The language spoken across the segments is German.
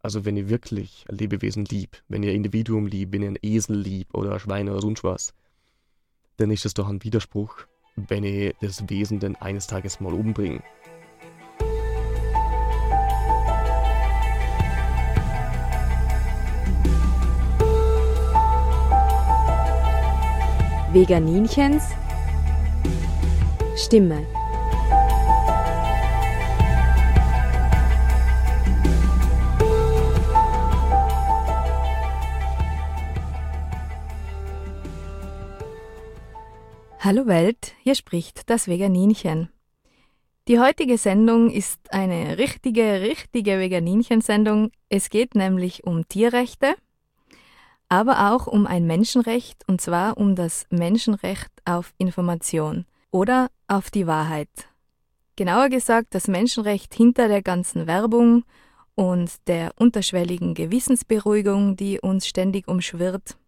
Also wenn ihr wirklich ein Lebewesen liebt, wenn ihr ein Individuum liebt, wenn ihr einen Esel liebt oder Schweine oder sonst was, dann ist es doch ein Widerspruch, wenn ihr das Wesen dann eines Tages mal umbringt. Veganinchens Stimme. Hallo Welt, hier spricht das Veganinchen. Die heutige Sendung ist eine richtige, richtige Veganinchen-Sendung. Es geht nämlich um Tierrechte aber auch um ein Menschenrecht, und zwar um das Menschenrecht auf Information oder auf die Wahrheit. Genauer gesagt, das Menschenrecht hinter der ganzen Werbung und der unterschwelligen Gewissensberuhigung, die uns ständig umschwirrt.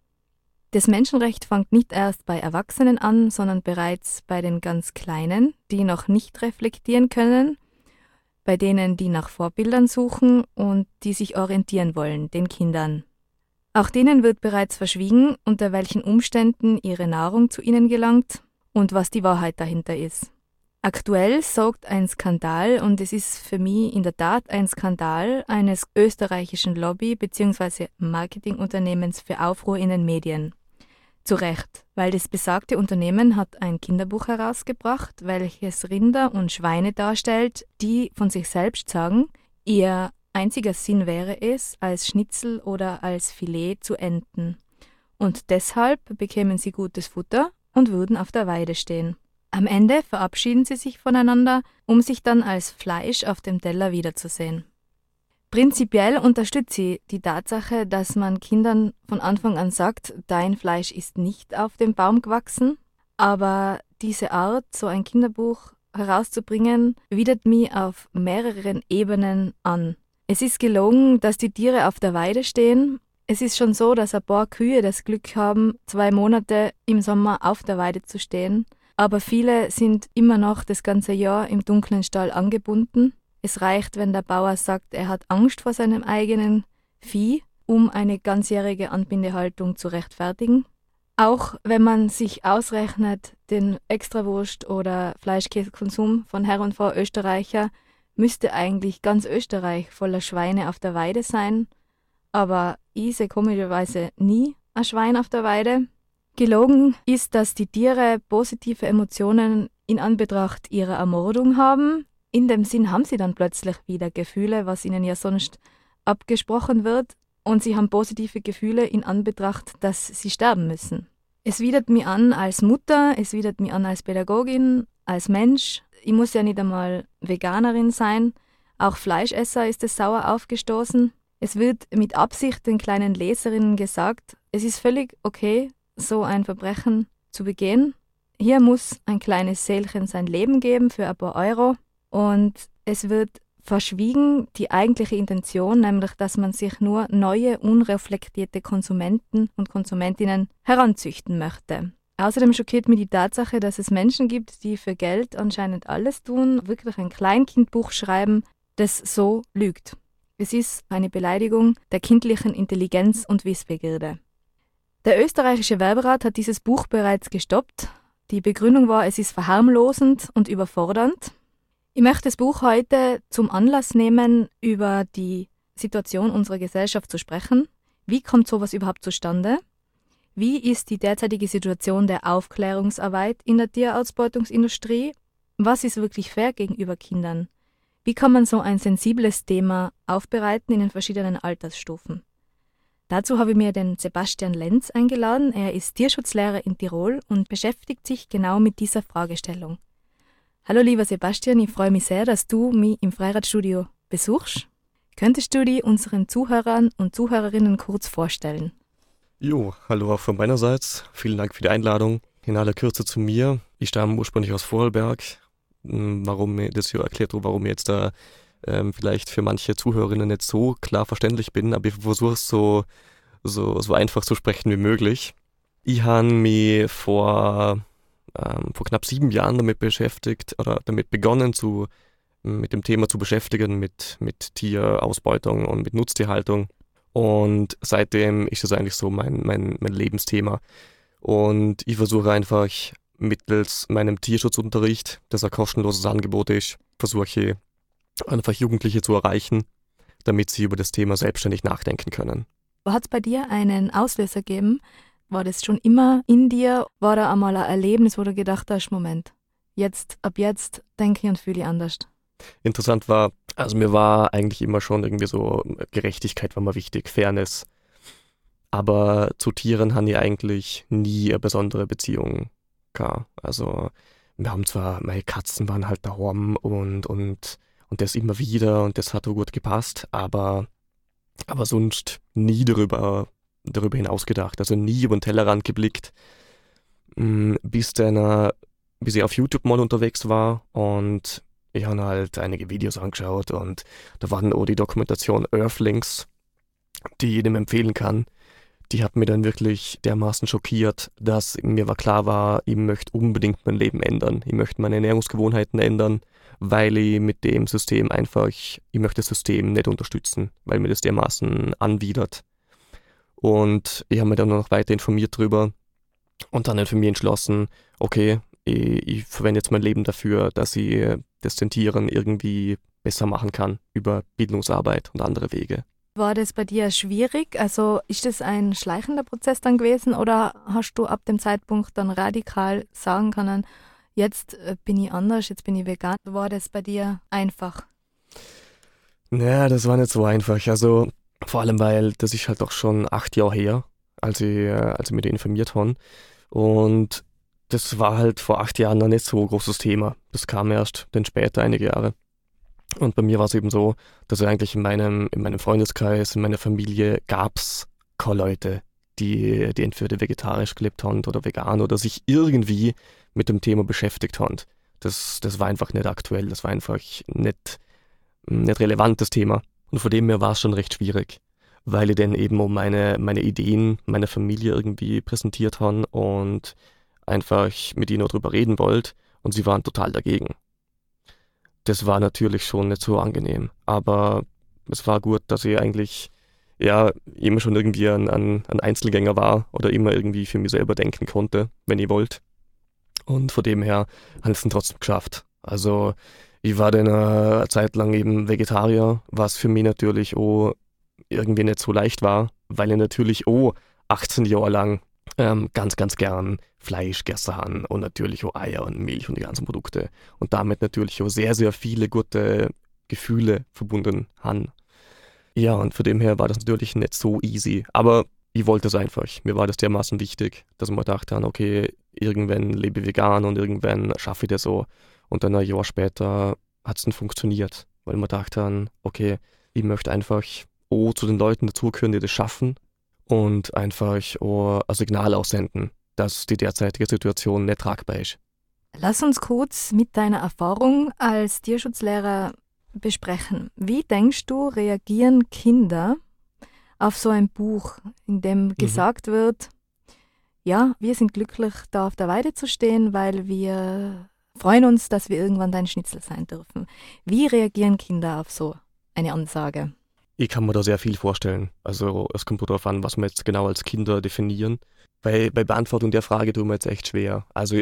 Das Menschenrecht fängt nicht erst bei Erwachsenen an, sondern bereits bei den ganz Kleinen, die noch nicht reflektieren können, bei denen, die nach Vorbildern suchen und die sich orientieren wollen, den Kindern. Auch denen wird bereits verschwiegen, unter welchen Umständen ihre Nahrung zu ihnen gelangt und was die Wahrheit dahinter ist. Aktuell sorgt ein Skandal, und es ist für mich in der Tat ein Skandal eines österreichischen Lobby- bzw. Marketingunternehmens für Aufruhr in den Medien. Zu Recht, weil das besagte Unternehmen hat ein Kinderbuch herausgebracht, welches Rinder und Schweine darstellt, die von sich selbst sagen, ihr Einziger Sinn wäre es, als Schnitzel oder als Filet zu enden. Und deshalb bekämen sie gutes Futter und würden auf der Weide stehen. Am Ende verabschieden sie sich voneinander, um sich dann als Fleisch auf dem Teller wiederzusehen. Prinzipiell unterstütze ich die Tatsache, dass man Kindern von Anfang an sagt, dein Fleisch ist nicht auf dem Baum gewachsen, aber diese Art, so ein Kinderbuch herauszubringen, widert mich auf mehreren Ebenen an. Es ist gelungen, dass die Tiere auf der Weide stehen. Es ist schon so, dass ein paar Kühe das Glück haben, zwei Monate im Sommer auf der Weide zu stehen. Aber viele sind immer noch das ganze Jahr im dunklen Stall angebunden. Es reicht, wenn der Bauer sagt, er hat Angst vor seinem eigenen Vieh, um eine ganzjährige Anbindehaltung zu rechtfertigen. Auch wenn man sich ausrechnet, den Extrawurst- oder Fleischkäsekonsum von Herr und Frau Österreicher müsste eigentlich ganz Österreich voller Schweine auf der Weide sein, aber ich sehe komischerweise nie ein Schwein auf der Weide. Gelogen ist, dass die Tiere positive Emotionen in Anbetracht ihrer Ermordung haben. In dem Sinn haben sie dann plötzlich wieder Gefühle, was ihnen ja sonst abgesprochen wird, und sie haben positive Gefühle in Anbetracht, dass sie sterben müssen. Es widert mich an als Mutter, es widert mich an als Pädagogin, als Mensch. Ich muss ja nicht einmal Veganerin sein. Auch Fleischesser ist es sauer aufgestoßen. Es wird mit Absicht den kleinen Leserinnen gesagt, es ist völlig okay, so ein Verbrechen zu begehen. Hier muss ein kleines Seelchen sein Leben geben für ein paar Euro und es wird verschwiegen die eigentliche Intention, nämlich dass man sich nur neue, unreflektierte Konsumenten und Konsumentinnen heranzüchten möchte. Außerdem schockiert mich die Tatsache, dass es Menschen gibt, die für Geld anscheinend alles tun, wirklich ein Kleinkindbuch schreiben, das so lügt. Es ist eine Beleidigung der kindlichen Intelligenz und Wissbegierde. Der österreichische Werberat hat dieses Buch bereits gestoppt. Die Begründung war, es ist verharmlosend und überfordernd. Ich möchte das Buch heute zum Anlass nehmen, über die Situation unserer Gesellschaft zu sprechen. Wie kommt sowas überhaupt zustande? Wie ist die derzeitige Situation der Aufklärungsarbeit in der Tierausbeutungsindustrie? Was ist wirklich fair gegenüber Kindern? Wie kann man so ein sensibles Thema aufbereiten in den verschiedenen Altersstufen? Dazu habe ich mir den Sebastian Lenz eingeladen. Er ist Tierschutzlehrer in Tirol und beschäftigt sich genau mit dieser Fragestellung. Hallo lieber Sebastian, ich freue mich sehr, dass du mich im Freiradstudio besuchst. Könntest du dich unseren Zuhörern und Zuhörerinnen kurz vorstellen? Jo, hallo auch von meinerseits. Vielen Dank für die Einladung. In aller Kürze zu mir. Ich stamme ursprünglich aus Vorarlberg. Hm, warum das hier erklärt, warum ich jetzt da ähm, vielleicht für manche Zuhörerinnen nicht so klar verständlich bin, aber ich versuche es so, so, so einfach zu sprechen wie möglich. Ich habe mich vor, ähm, vor knapp sieben Jahren damit beschäftigt oder damit begonnen zu mit dem Thema zu beschäftigen, mit, mit Tierausbeutung und mit Nutztierhaltung. Und seitdem ist das eigentlich so mein, mein, mein Lebensthema. Und ich versuche einfach mittels meinem Tierschutzunterricht, das ein kostenloses Angebot ist, versuche einfach Jugendliche zu erreichen, damit sie über das Thema selbstständig nachdenken können. Hat es bei dir einen Auslöser gegeben? War das schon immer in dir? War da einmal ein Erlebnis, wo du gedacht hast, Moment, jetzt, ab jetzt denke ich und fühle ich anders? Interessant war, also mir war eigentlich immer schon irgendwie so Gerechtigkeit war mir wichtig, Fairness. Aber zu Tieren haben die eigentlich nie eine besondere Beziehung gehabt. Also wir haben zwar, meine Katzen waren halt daheim und, und, und das immer wieder und das hat so gut gepasst, aber, aber sonst nie darüber, darüber hinaus gedacht. Also nie über den Tellerrand geblickt, mm, bis dann, bis ich auf YouTube mal unterwegs war und ich habe halt einige Videos angeschaut und da war dann auch die Dokumentation Earthlings, die ich jedem empfehlen kann. Die hat mir dann wirklich dermaßen schockiert, dass mir war klar war, ich möchte unbedingt mein Leben ändern. Ich möchte meine Ernährungsgewohnheiten ändern, weil ich mit dem System einfach, ich möchte das System nicht unterstützen, weil mir das dermaßen anwidert. Und ich habe mir dann noch weiter informiert drüber und dann für mich entschlossen, okay, ich, ich verwende jetzt mein Leben dafür, dass ich das Zentieren irgendwie besser machen kann über Bildungsarbeit und andere Wege. War das bei dir schwierig? Also ist das ein schleichender Prozess dann gewesen oder hast du ab dem Zeitpunkt dann radikal sagen können, jetzt äh, bin ich anders, jetzt bin ich vegan? War das bei dir einfach? Naja, das war nicht so einfach. Also vor allem, weil das ist halt auch schon acht Jahre her, als ich, äh, als ich mich informiert habe. Und das war halt vor acht Jahren noch nicht so ein großes Thema. Das kam erst dann später, einige Jahre. Und bei mir war es eben so, dass eigentlich in meinem, in meinem Freundeskreis, in meiner Familie gab es keine Leute, die, die entweder vegetarisch gelebt haben oder vegan oder sich irgendwie mit dem Thema beschäftigt haben. Das, das war einfach nicht aktuell, das war einfach nicht, nicht relevant, das Thema. Und von dem her war es schon recht schwierig, weil ich dann eben um meine, meine Ideen meiner Familie irgendwie präsentiert habe und einfach mit ihnen darüber reden wollt und sie waren total dagegen. Das war natürlich schon nicht so angenehm, aber es war gut, dass ich eigentlich ja immer schon irgendwie ein, ein, ein Einzelgänger war oder immer irgendwie für mich selber denken konnte, wenn ich wollt. Und von dem her ich es dann trotzdem geschafft. Also ich war dann eine Zeit lang eben Vegetarier, was für mich natürlich auch irgendwie nicht so leicht war, weil ich natürlich auch 18 Jahre lang ähm, ganz, ganz gern Fleisch gegessen haben und natürlich auch Eier und Milch und die ganzen Produkte und damit natürlich auch sehr, sehr viele gute Gefühle verbunden haben. Ja, und von dem her war das natürlich nicht so easy, aber ich wollte es einfach. Mir war das dermaßen wichtig, dass ich mir dachte, okay, irgendwann lebe ich vegan und irgendwann schaffe ich das so. Und dann ein Jahr später hat es dann funktioniert, weil man dachte, okay, ich möchte einfach auch zu den Leuten dazugehören, die das schaffen und einfach ein Signal aussenden, dass die derzeitige Situation nicht tragbar ist. Lass uns kurz mit deiner Erfahrung als Tierschutzlehrer besprechen. Wie denkst du, reagieren Kinder auf so ein Buch, in dem mhm. gesagt wird, ja, wir sind glücklich, da auf der Weide zu stehen, weil wir freuen uns, dass wir irgendwann dein Schnitzel sein dürfen. Wie reagieren Kinder auf so eine Ansage? Ich kann mir da sehr viel vorstellen. Also es kommt darauf an, was wir jetzt genau als Kinder definieren. Bei, bei Beantwortung der Frage tun wir jetzt echt schwer. Also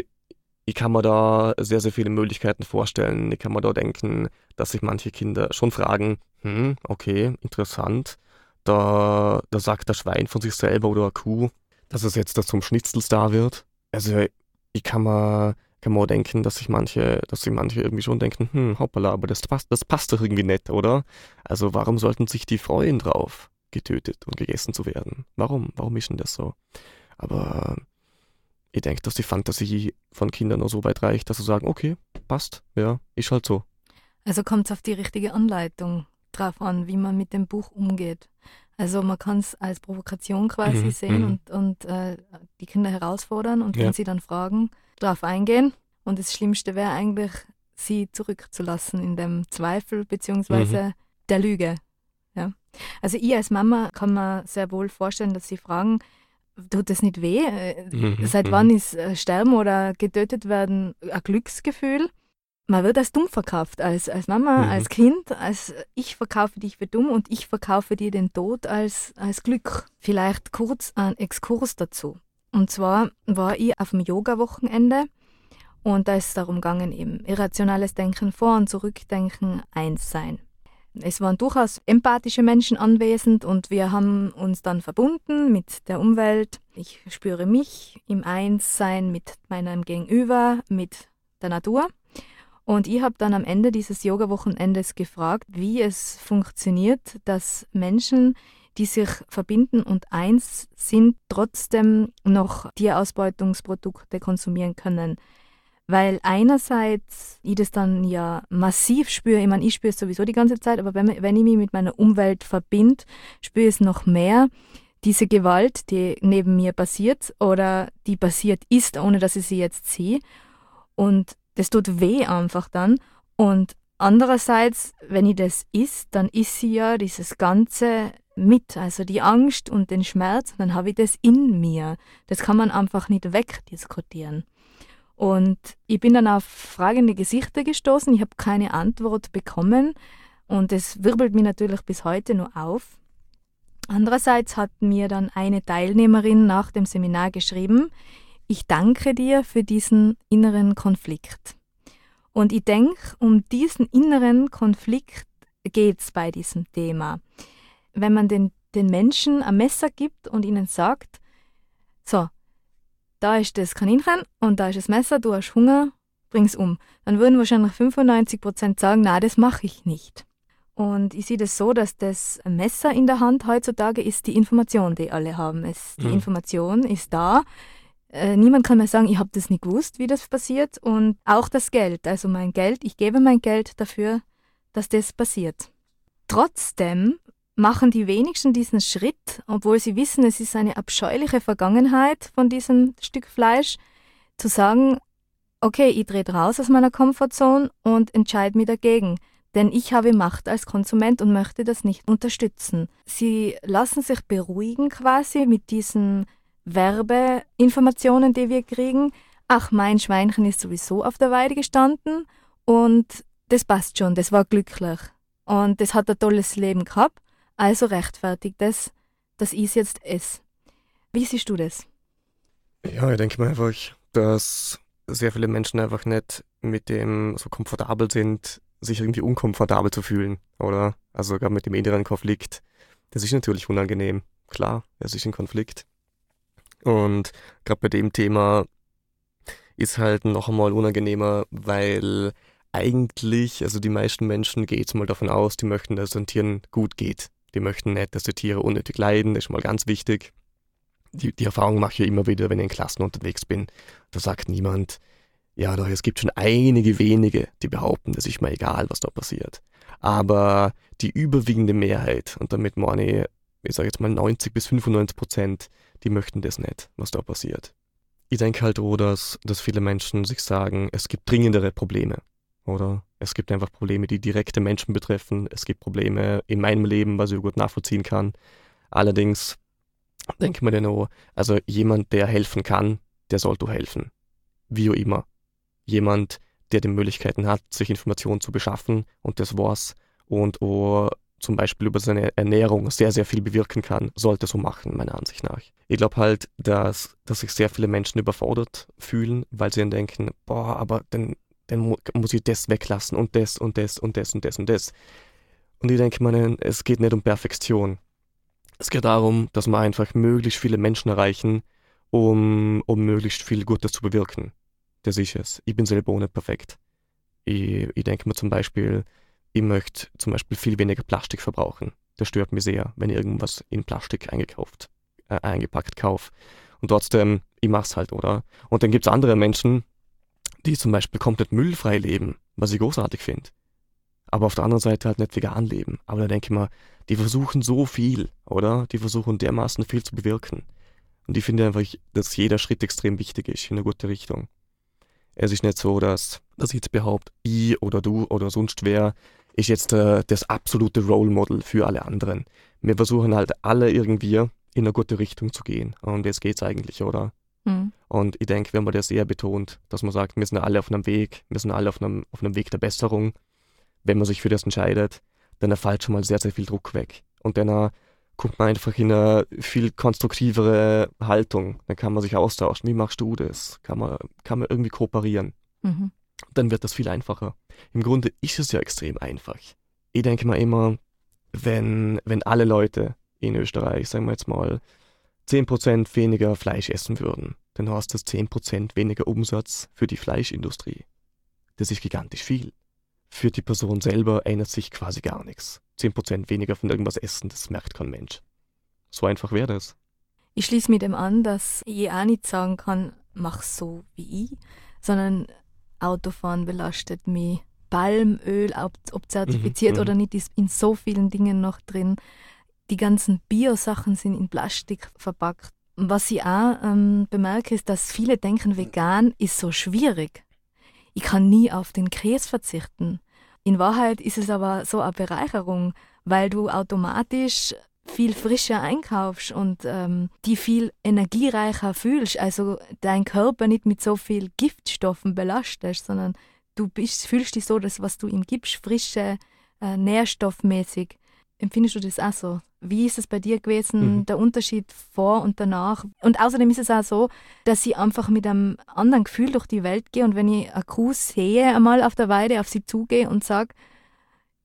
ich kann mir da sehr, sehr viele Möglichkeiten vorstellen. Ich kann mir da denken, dass sich manche Kinder schon fragen, hm, okay, interessant. Da, da sagt der Schwein von sich selber oder eine Kuh, dass es jetzt da zum Schnitzelstar wird. Also ich kann mir kann man auch denken, dass sich manche, dass sich manche irgendwie schon denken, hm, hoppala, aber das passt, das passt doch irgendwie nicht, oder? Also warum sollten sich die freuen drauf, getötet und gegessen zu werden? Warum? Warum ist denn das so? Aber ich denke, dass die Fantasie von Kindern nur so weit reicht, dass sie sagen, okay, passt, ja, ist halt so. Also kommt es auf die richtige Anleitung drauf an, wie man mit dem Buch umgeht. Also man kann es als Provokation quasi mhm, sehen mhm. und, und äh, die Kinder herausfordern und ja. wenn sie dann fragen, darauf eingehen. Und das Schlimmste wäre eigentlich, sie zurückzulassen in dem Zweifel beziehungsweise mhm. der Lüge. Ja. Also ich als Mama kann mir sehr wohl vorstellen, dass sie fragen, tut das nicht weh? Äh, mhm. Seit mhm. wann ist äh, Sterben oder getötet werden ein Glücksgefühl? man wird als dumm verkauft, als, als Mama, mhm. als Kind, als ich verkaufe dich für dumm und ich verkaufe dir den Tod als, als Glück. Vielleicht kurz ein Exkurs dazu. Und zwar war ich auf dem Yoga-Wochenende und da ist es darum gegangen, eben irrationales Denken, Vor- und Zurückdenken, eins sein. Es waren durchaus empathische Menschen anwesend und wir haben uns dann verbunden mit der Umwelt. Ich spüre mich im Einssein mit meinem Gegenüber, mit der Natur. Und ich habe dann am Ende dieses Yoga-Wochenendes gefragt, wie es funktioniert, dass Menschen, die sich verbinden und eins sind, trotzdem noch Tierausbeutungsprodukte konsumieren können. Weil einerseits ich das dann ja massiv spüre, ich meine, ich spüre es sowieso die ganze Zeit, aber wenn, wenn ich mich mit meiner Umwelt verbinde, spüre ich es noch mehr. Diese Gewalt, die neben mir passiert oder die passiert ist, ohne dass ich sie jetzt sehe. Und das tut weh einfach dann. Und andererseits, wenn ich das isst, dann isst sie ja dieses Ganze mit, also die Angst und den Schmerz, dann habe ich das in mir. Das kann man einfach nicht wegdiskutieren. Und ich bin dann auf fragende Gesichter gestoßen. Ich habe keine Antwort bekommen. Und es wirbelt mir natürlich bis heute nur auf. Andererseits hat mir dann eine Teilnehmerin nach dem Seminar geschrieben, ich danke dir für diesen inneren Konflikt. Und ich denke, um diesen inneren Konflikt geht es bei diesem Thema. Wenn man den, den Menschen ein Messer gibt und ihnen sagt, so, da ist das Kaninchen und da ist das Messer, du hast Hunger, bring's um. Dann würden wahrscheinlich 95 Prozent sagen, na, das mache ich nicht. Und ich sehe das so, dass das Messer in der Hand heutzutage ist die Information, die alle haben. Es, die mhm. Information ist da. Äh, niemand kann mehr sagen, ich habe das nicht gewusst, wie das passiert. Und auch das Geld, also mein Geld, ich gebe mein Geld dafür, dass das passiert. Trotzdem machen die wenigsten diesen Schritt, obwohl sie wissen, es ist eine abscheuliche Vergangenheit von diesem Stück Fleisch, zu sagen, okay, ich drehe raus aus meiner Komfortzone und entscheide mich dagegen. Denn ich habe Macht als Konsument und möchte das nicht unterstützen. Sie lassen sich beruhigen quasi mit diesen Werbeinformationen, die wir kriegen. Ach, mein Schweinchen ist sowieso auf der Weide gestanden und das passt schon, das war glücklich. Und das hat ein tolles Leben gehabt. Also rechtfertigt es, dass ich es jetzt esse. Wie siehst du das? Ja, ich denke mal einfach, dass sehr viele Menschen einfach nicht mit dem so komfortabel sind, sich irgendwie unkomfortabel zu fühlen, oder? Also gerade mit dem inneren Konflikt. Das ist natürlich unangenehm. Klar, es ist ein Konflikt. Und gerade bei dem Thema ist halt noch einmal unangenehmer, weil eigentlich, also die meisten Menschen gehen jetzt mal davon aus, die möchten, dass es den Tieren gut geht. Die möchten nicht, dass die Tiere unnötig leiden, das ist mal ganz wichtig. Die, die Erfahrung mache ich ja immer wieder, wenn ich in Klassen unterwegs bin. Da sagt niemand, ja, doch, es gibt schon einige wenige, die behaupten, es ist mir egal, was da passiert. Aber die überwiegende Mehrheit, und damit meine ich, ich sage jetzt mal 90 bis 95 Prozent, die möchten das nicht, was da passiert. Ich denke halt auch, dass, dass viele Menschen sich sagen, es gibt dringendere Probleme. Oder es gibt einfach Probleme, die direkte Menschen betreffen. Es gibt Probleme in meinem Leben, was ich gut nachvollziehen kann. Allerdings denke ich mir dann auch, also jemand, der helfen kann, der sollte helfen. Wie auch immer. Jemand, der die Möglichkeiten hat, sich Informationen zu beschaffen und das war's. Und auch zum Beispiel über seine Ernährung sehr, sehr viel bewirken kann, sollte so machen, meiner Ansicht nach. Ich glaube halt, dass, dass sich sehr viele Menschen überfordert fühlen, weil sie dann denken, boah, aber dann dann mu muss ich das weglassen und das und das und das und das und das. Und ich denke mir, es geht nicht um Perfektion. Es geht darum, dass wir einfach möglichst viele Menschen erreichen, um, um möglichst viel Gutes zu bewirken. Das ist es. Ich bin selber nicht perfekt. Ich, ich denke mir zum Beispiel, ich möchte zum Beispiel viel weniger Plastik verbrauchen. Das stört mich sehr, wenn ich irgendwas in Plastik eingekauft, äh, eingepackt kaufe. Und trotzdem, ich mach's halt, oder? Und dann gibt's andere Menschen, die zum Beispiel komplett müllfrei leben, was ich großartig finde. Aber auf der anderen Seite halt nicht vegan leben. Aber da denke ich mal, die versuchen so viel, oder? Die versuchen dermaßen viel zu bewirken. Und ich finde einfach, dass jeder Schritt extrem wichtig ist in eine gute Richtung. Es ist nicht so, dass, dass ich jetzt behaupte, ich oder du oder sonst wer ist jetzt äh, das absolute Role Model für alle anderen. Wir versuchen halt alle irgendwie in eine gute Richtung zu gehen. Und jetzt geht's eigentlich, oder? Mhm. Und ich denke, wenn man das eher betont, dass man sagt, wir sind alle auf einem Weg, wir sind alle auf einem, auf einem Weg der Besserung, wenn man sich für das entscheidet, dann fällt schon mal sehr, sehr viel Druck weg. Und dann äh, kommt man einfach in eine viel konstruktivere Haltung. Dann kann man sich austauschen. Wie machst du das? Kann man, kann man irgendwie kooperieren. Mhm. Dann wird das viel einfacher. Im Grunde ist es ja extrem einfach. Ich denke mal immer, wenn, wenn alle Leute in Österreich, sagen wir jetzt mal, 10% weniger Fleisch essen würden, dann hast du 10% weniger Umsatz für die Fleischindustrie. Das ist gigantisch viel. Für die Person selber ändert sich quasi gar nichts. 10% weniger von irgendwas essen, das merkt kein Mensch. So einfach wäre das. Ich schließe mit dem an, dass ich auch nicht sagen kann, mach so wie ich, sondern Autofahren belastet mich. Palmöl, ob, ob zertifiziert mhm, oder nicht, ist in so vielen Dingen noch drin. Die ganzen Bio-Sachen sind in Plastik verpackt. Was ich auch ähm, bemerke, ist, dass viele denken, vegan ist so schwierig. Ich kann nie auf den Käse verzichten. In Wahrheit ist es aber so eine Bereicherung, weil du automatisch viel frischer einkaufst und ähm, die viel energiereicher fühlst. Also dein Körper nicht mit so viel Giftstoffen belastest, sondern du bist, fühlst dich so, dass was du ihm gibst, frische, äh, nährstoffmäßig. Empfindest du das auch so? Wie ist es bei dir gewesen, mhm. der Unterschied vor und danach? Und außerdem ist es auch so, dass ich einfach mit einem anderen Gefühl durch die Welt gehe und wenn ich eine Kuh sehe, einmal auf der Weide auf sie zugehe und sage,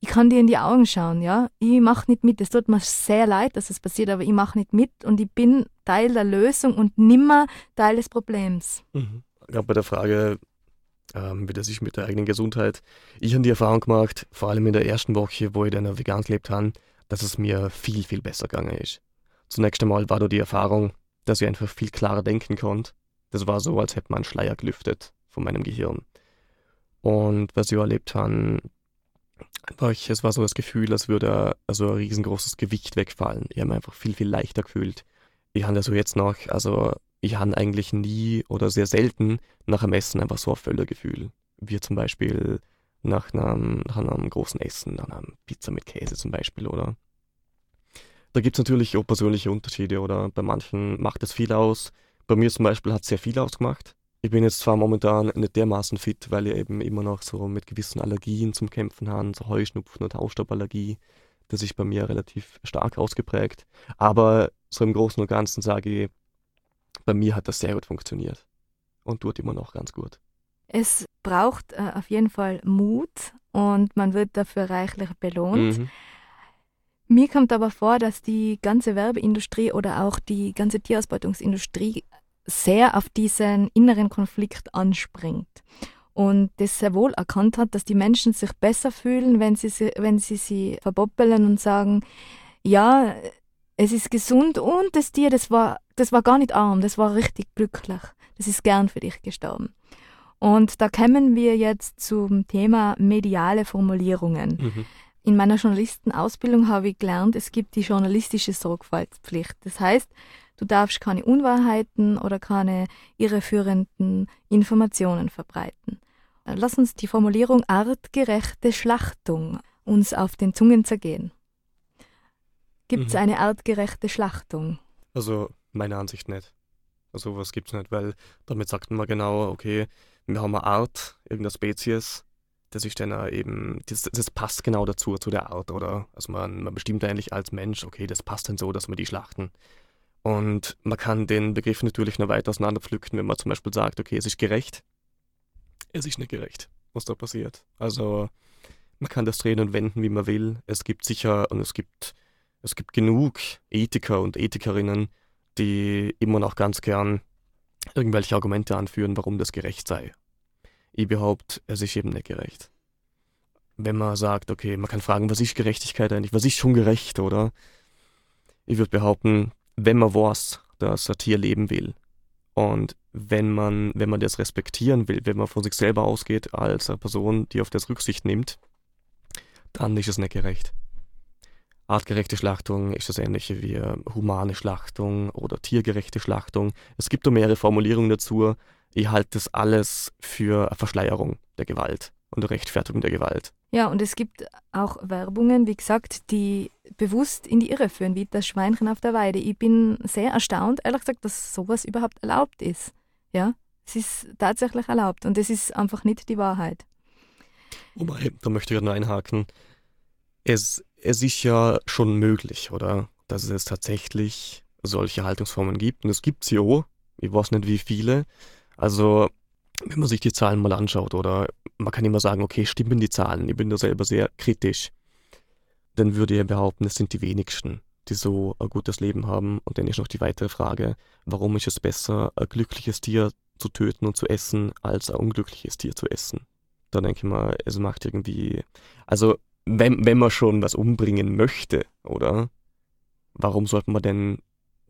ich kann dir in die Augen schauen, ja. Ich mache nicht mit. Es tut mir sehr leid, dass es passiert, aber ich mache nicht mit und ich bin Teil der Lösung und nimmer Teil des Problems. Mhm. Gerade bei der Frage, ähm, wie das ist mit der eigenen Gesundheit. Ich habe die Erfahrung gemacht, vor allem in der ersten Woche, wo ich dann vegan gelebt habe, dass es mir viel, viel besser gegangen ist. Zunächst einmal war da die Erfahrung, dass ich einfach viel klarer denken konnte. Das war so, als hätte man einen Schleier gelüftet von meinem Gehirn. Und was ich erlebt habe, war ich, es war so das Gefühl, als würde also ein riesengroßes Gewicht wegfallen. Ich habe mich einfach viel, viel leichter gefühlt. Ich habe also jetzt noch, also ich habe eigentlich nie oder sehr selten nach einem Essen einfach so ein Völlergefühl. Wie zum Beispiel nach einem, nach einem großen Essen, nach einer Pizza mit Käse zum Beispiel, oder? Da gibt es natürlich auch persönliche Unterschiede, oder? Bei manchen macht es viel aus. Bei mir zum Beispiel hat es sehr viel ausgemacht. Ich bin jetzt zwar momentan nicht dermaßen fit, weil ich eben immer noch so mit gewissen Allergien zum Kämpfen habe, so Heuschnupfen und Hausstauballergie. Das ist bei mir relativ stark ausgeprägt. Aber so im Großen und Ganzen sage ich, bei mir hat das sehr gut funktioniert und tut immer noch ganz gut. Es braucht äh, auf jeden Fall Mut und man wird dafür reichlich belohnt. Mhm. Mir kommt aber vor, dass die ganze Werbeindustrie oder auch die ganze Tierausbeutungsindustrie sehr auf diesen inneren Konflikt anspringt und das sehr wohl erkannt hat, dass die Menschen sich besser fühlen, wenn sie, wenn sie sie verboppeln und sagen, ja, es ist gesund und das Tier, das war, das war gar nicht arm, das war richtig glücklich. Das ist gern für dich gestorben. Und da kommen wir jetzt zum Thema mediale Formulierungen. Mhm. In meiner Journalistenausbildung habe ich gelernt, es gibt die journalistische Sorgfaltspflicht. Das heißt, du darfst keine Unwahrheiten oder keine irreführenden Informationen verbreiten. Lass uns die Formulierung artgerechte Schlachtung uns auf den Zungen zergehen. Gibt es mhm. eine artgerechte Schlachtung? Also, meiner Ansicht nicht. Also, was gibt es nicht, weil damit sagt man genau, okay, wir haben eine Art, irgendeine Spezies, das ist dann eben, das, das, passt genau dazu, zu der Art, oder? Also man, man bestimmt eigentlich als Mensch, okay, das passt dann so, dass wir die schlachten. Und man kann den Begriff natürlich noch weiter auseinanderpflücken, wenn man zum Beispiel sagt, okay, es ist gerecht. Es ist nicht gerecht, was da passiert. Also man kann das drehen und wenden, wie man will. Es gibt sicher und es gibt, es gibt genug Ethiker und Ethikerinnen, die immer noch ganz gern irgendwelche Argumente anführen, warum das gerecht sei. Ich behaupte, es ist eben nicht gerecht. Wenn man sagt, okay, man kann fragen, was ist Gerechtigkeit eigentlich? Was ist schon gerecht, oder? Ich würde behaupten, wenn man weiß, dass ein Tier leben will und wenn man, wenn man das respektieren will, wenn man von sich selber ausgeht als eine Person, die auf das Rücksicht nimmt, dann ist es nicht gerecht. Artgerechte Schlachtung ist das ähnliche wie äh, humane Schlachtung oder tiergerechte Schlachtung. Es gibt da mehrere Formulierungen dazu. Ich halte das alles für eine Verschleierung der Gewalt. und der Rechtfertigung der Gewalt. Ja, und es gibt auch Werbungen, wie gesagt, die bewusst in die Irre führen, wie das Schweinchen auf der Weide. Ich bin sehr erstaunt, ehrlich gesagt, dass sowas überhaupt erlaubt ist. Ja, es ist tatsächlich erlaubt und es ist einfach nicht die Wahrheit. Wobei, da möchte ich nur einhaken. Es, es ist ja schon möglich, oder? Dass es tatsächlich solche Haltungsformen gibt. Und es gibt sie auch. Ich weiß nicht, wie viele. Also, wenn man sich die Zahlen mal anschaut, oder man kann immer sagen, okay, stimmen die Zahlen? Ich bin da selber sehr kritisch. Dann würde ich behaupten, es sind die wenigsten, die so ein gutes Leben haben. Und dann ist noch die weitere Frage, warum ist es besser, ein glückliches Tier zu töten und zu essen, als ein unglückliches Tier zu essen? Da denke ich mal, es macht irgendwie, also wenn, wenn man schon was umbringen möchte, oder? Warum sollte man denn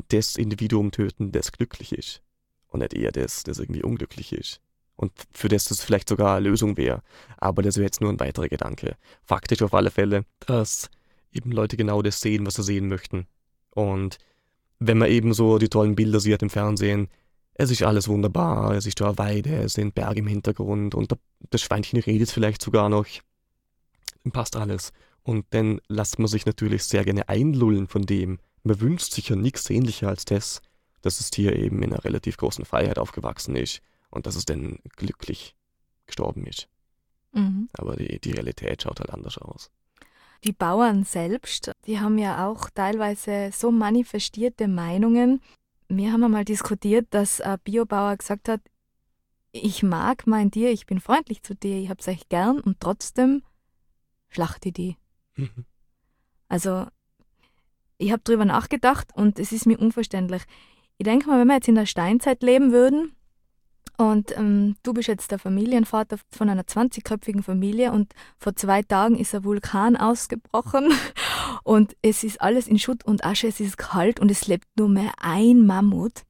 das Individuum töten, das glücklich ist? Und nicht eher das, das irgendwie unglücklich ist? Und für das das vielleicht sogar eine Lösung wäre. Aber das wäre jetzt nur ein weiterer Gedanke. Faktisch auf alle Fälle, dass eben Leute genau das sehen, was sie sehen möchten. Und wenn man eben so die tollen Bilder sieht im Fernsehen, es ist alles wunderbar, es ist da eine Weide, es sind Berge im Hintergrund und das Schweinchen redet vielleicht sogar noch, passt alles. Und dann lässt man sich natürlich sehr gerne einlullen von dem. Man wünscht sich ja nichts sehnlicher als das, dass das Tier eben in einer relativ großen Freiheit aufgewachsen ist und dass es dann glücklich gestorben ist. Mhm. Aber die, die Realität schaut halt anders aus. Die Bauern selbst, die haben ja auch teilweise so manifestierte Meinungen. Wir haben einmal diskutiert, dass ein Biobauer gesagt hat, ich mag mein Tier, ich bin freundlich zu dir, ich hab's euch gern und trotzdem schlachte die. Mhm. Also, ich habe drüber nachgedacht und es ist mir unverständlich. Ich denke mal, wenn wir jetzt in der Steinzeit leben würden und ähm, du bist jetzt der Familienvater von einer 20-köpfigen Familie und vor zwei Tagen ist ein Vulkan ausgebrochen und es ist alles in Schutt und Asche, es ist kalt und es lebt nur mehr ein Mammut.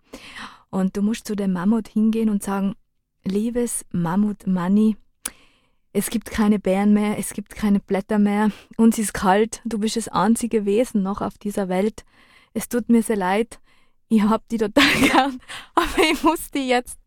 Und du musst zu dem Mammut hingehen und sagen, liebes Mammut Manni, es gibt keine Bären mehr, es gibt keine Blätter mehr, uns ist kalt, du bist das einzige Wesen noch auf dieser Welt. Es tut mir sehr leid, ich hab die total gern, aber ich muss die jetzt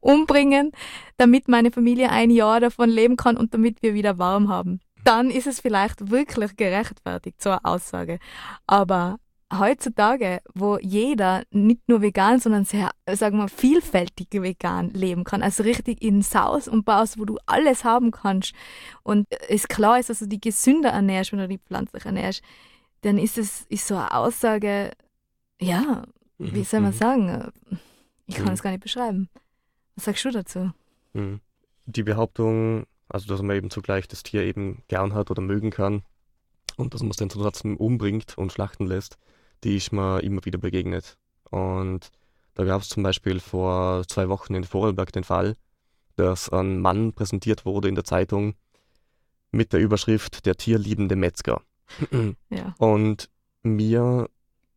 umbringen, damit meine Familie ein Jahr davon leben kann und damit wir wieder warm haben. Dann ist es vielleicht wirklich gerechtfertigt, so eine Aussage. Aber heutzutage, wo jeder nicht nur vegan, sondern sehr, sagen wir, vielfältig vegan leben kann, also richtig in Saus und Baus, wo du alles haben kannst und es klar ist, dass du dich gesünder ernährst, wenn du dich pflanzlich ernährst, dann ist es ist so eine Aussage, ja, wie soll man mhm. sagen? Ich kann mhm. es gar nicht beschreiben. Was sagst du dazu? Mhm. Die Behauptung, also dass man eben zugleich das Tier eben gern hat oder mögen kann und dass man es dann trotzdem umbringt und schlachten lässt, die ist mir immer wieder begegnet. Und da gab es zum Beispiel vor zwei Wochen in Vorarlberg den Fall, dass ein Mann präsentiert wurde in der Zeitung mit der Überschrift Der tierliebende Metzger. ja. Und mir,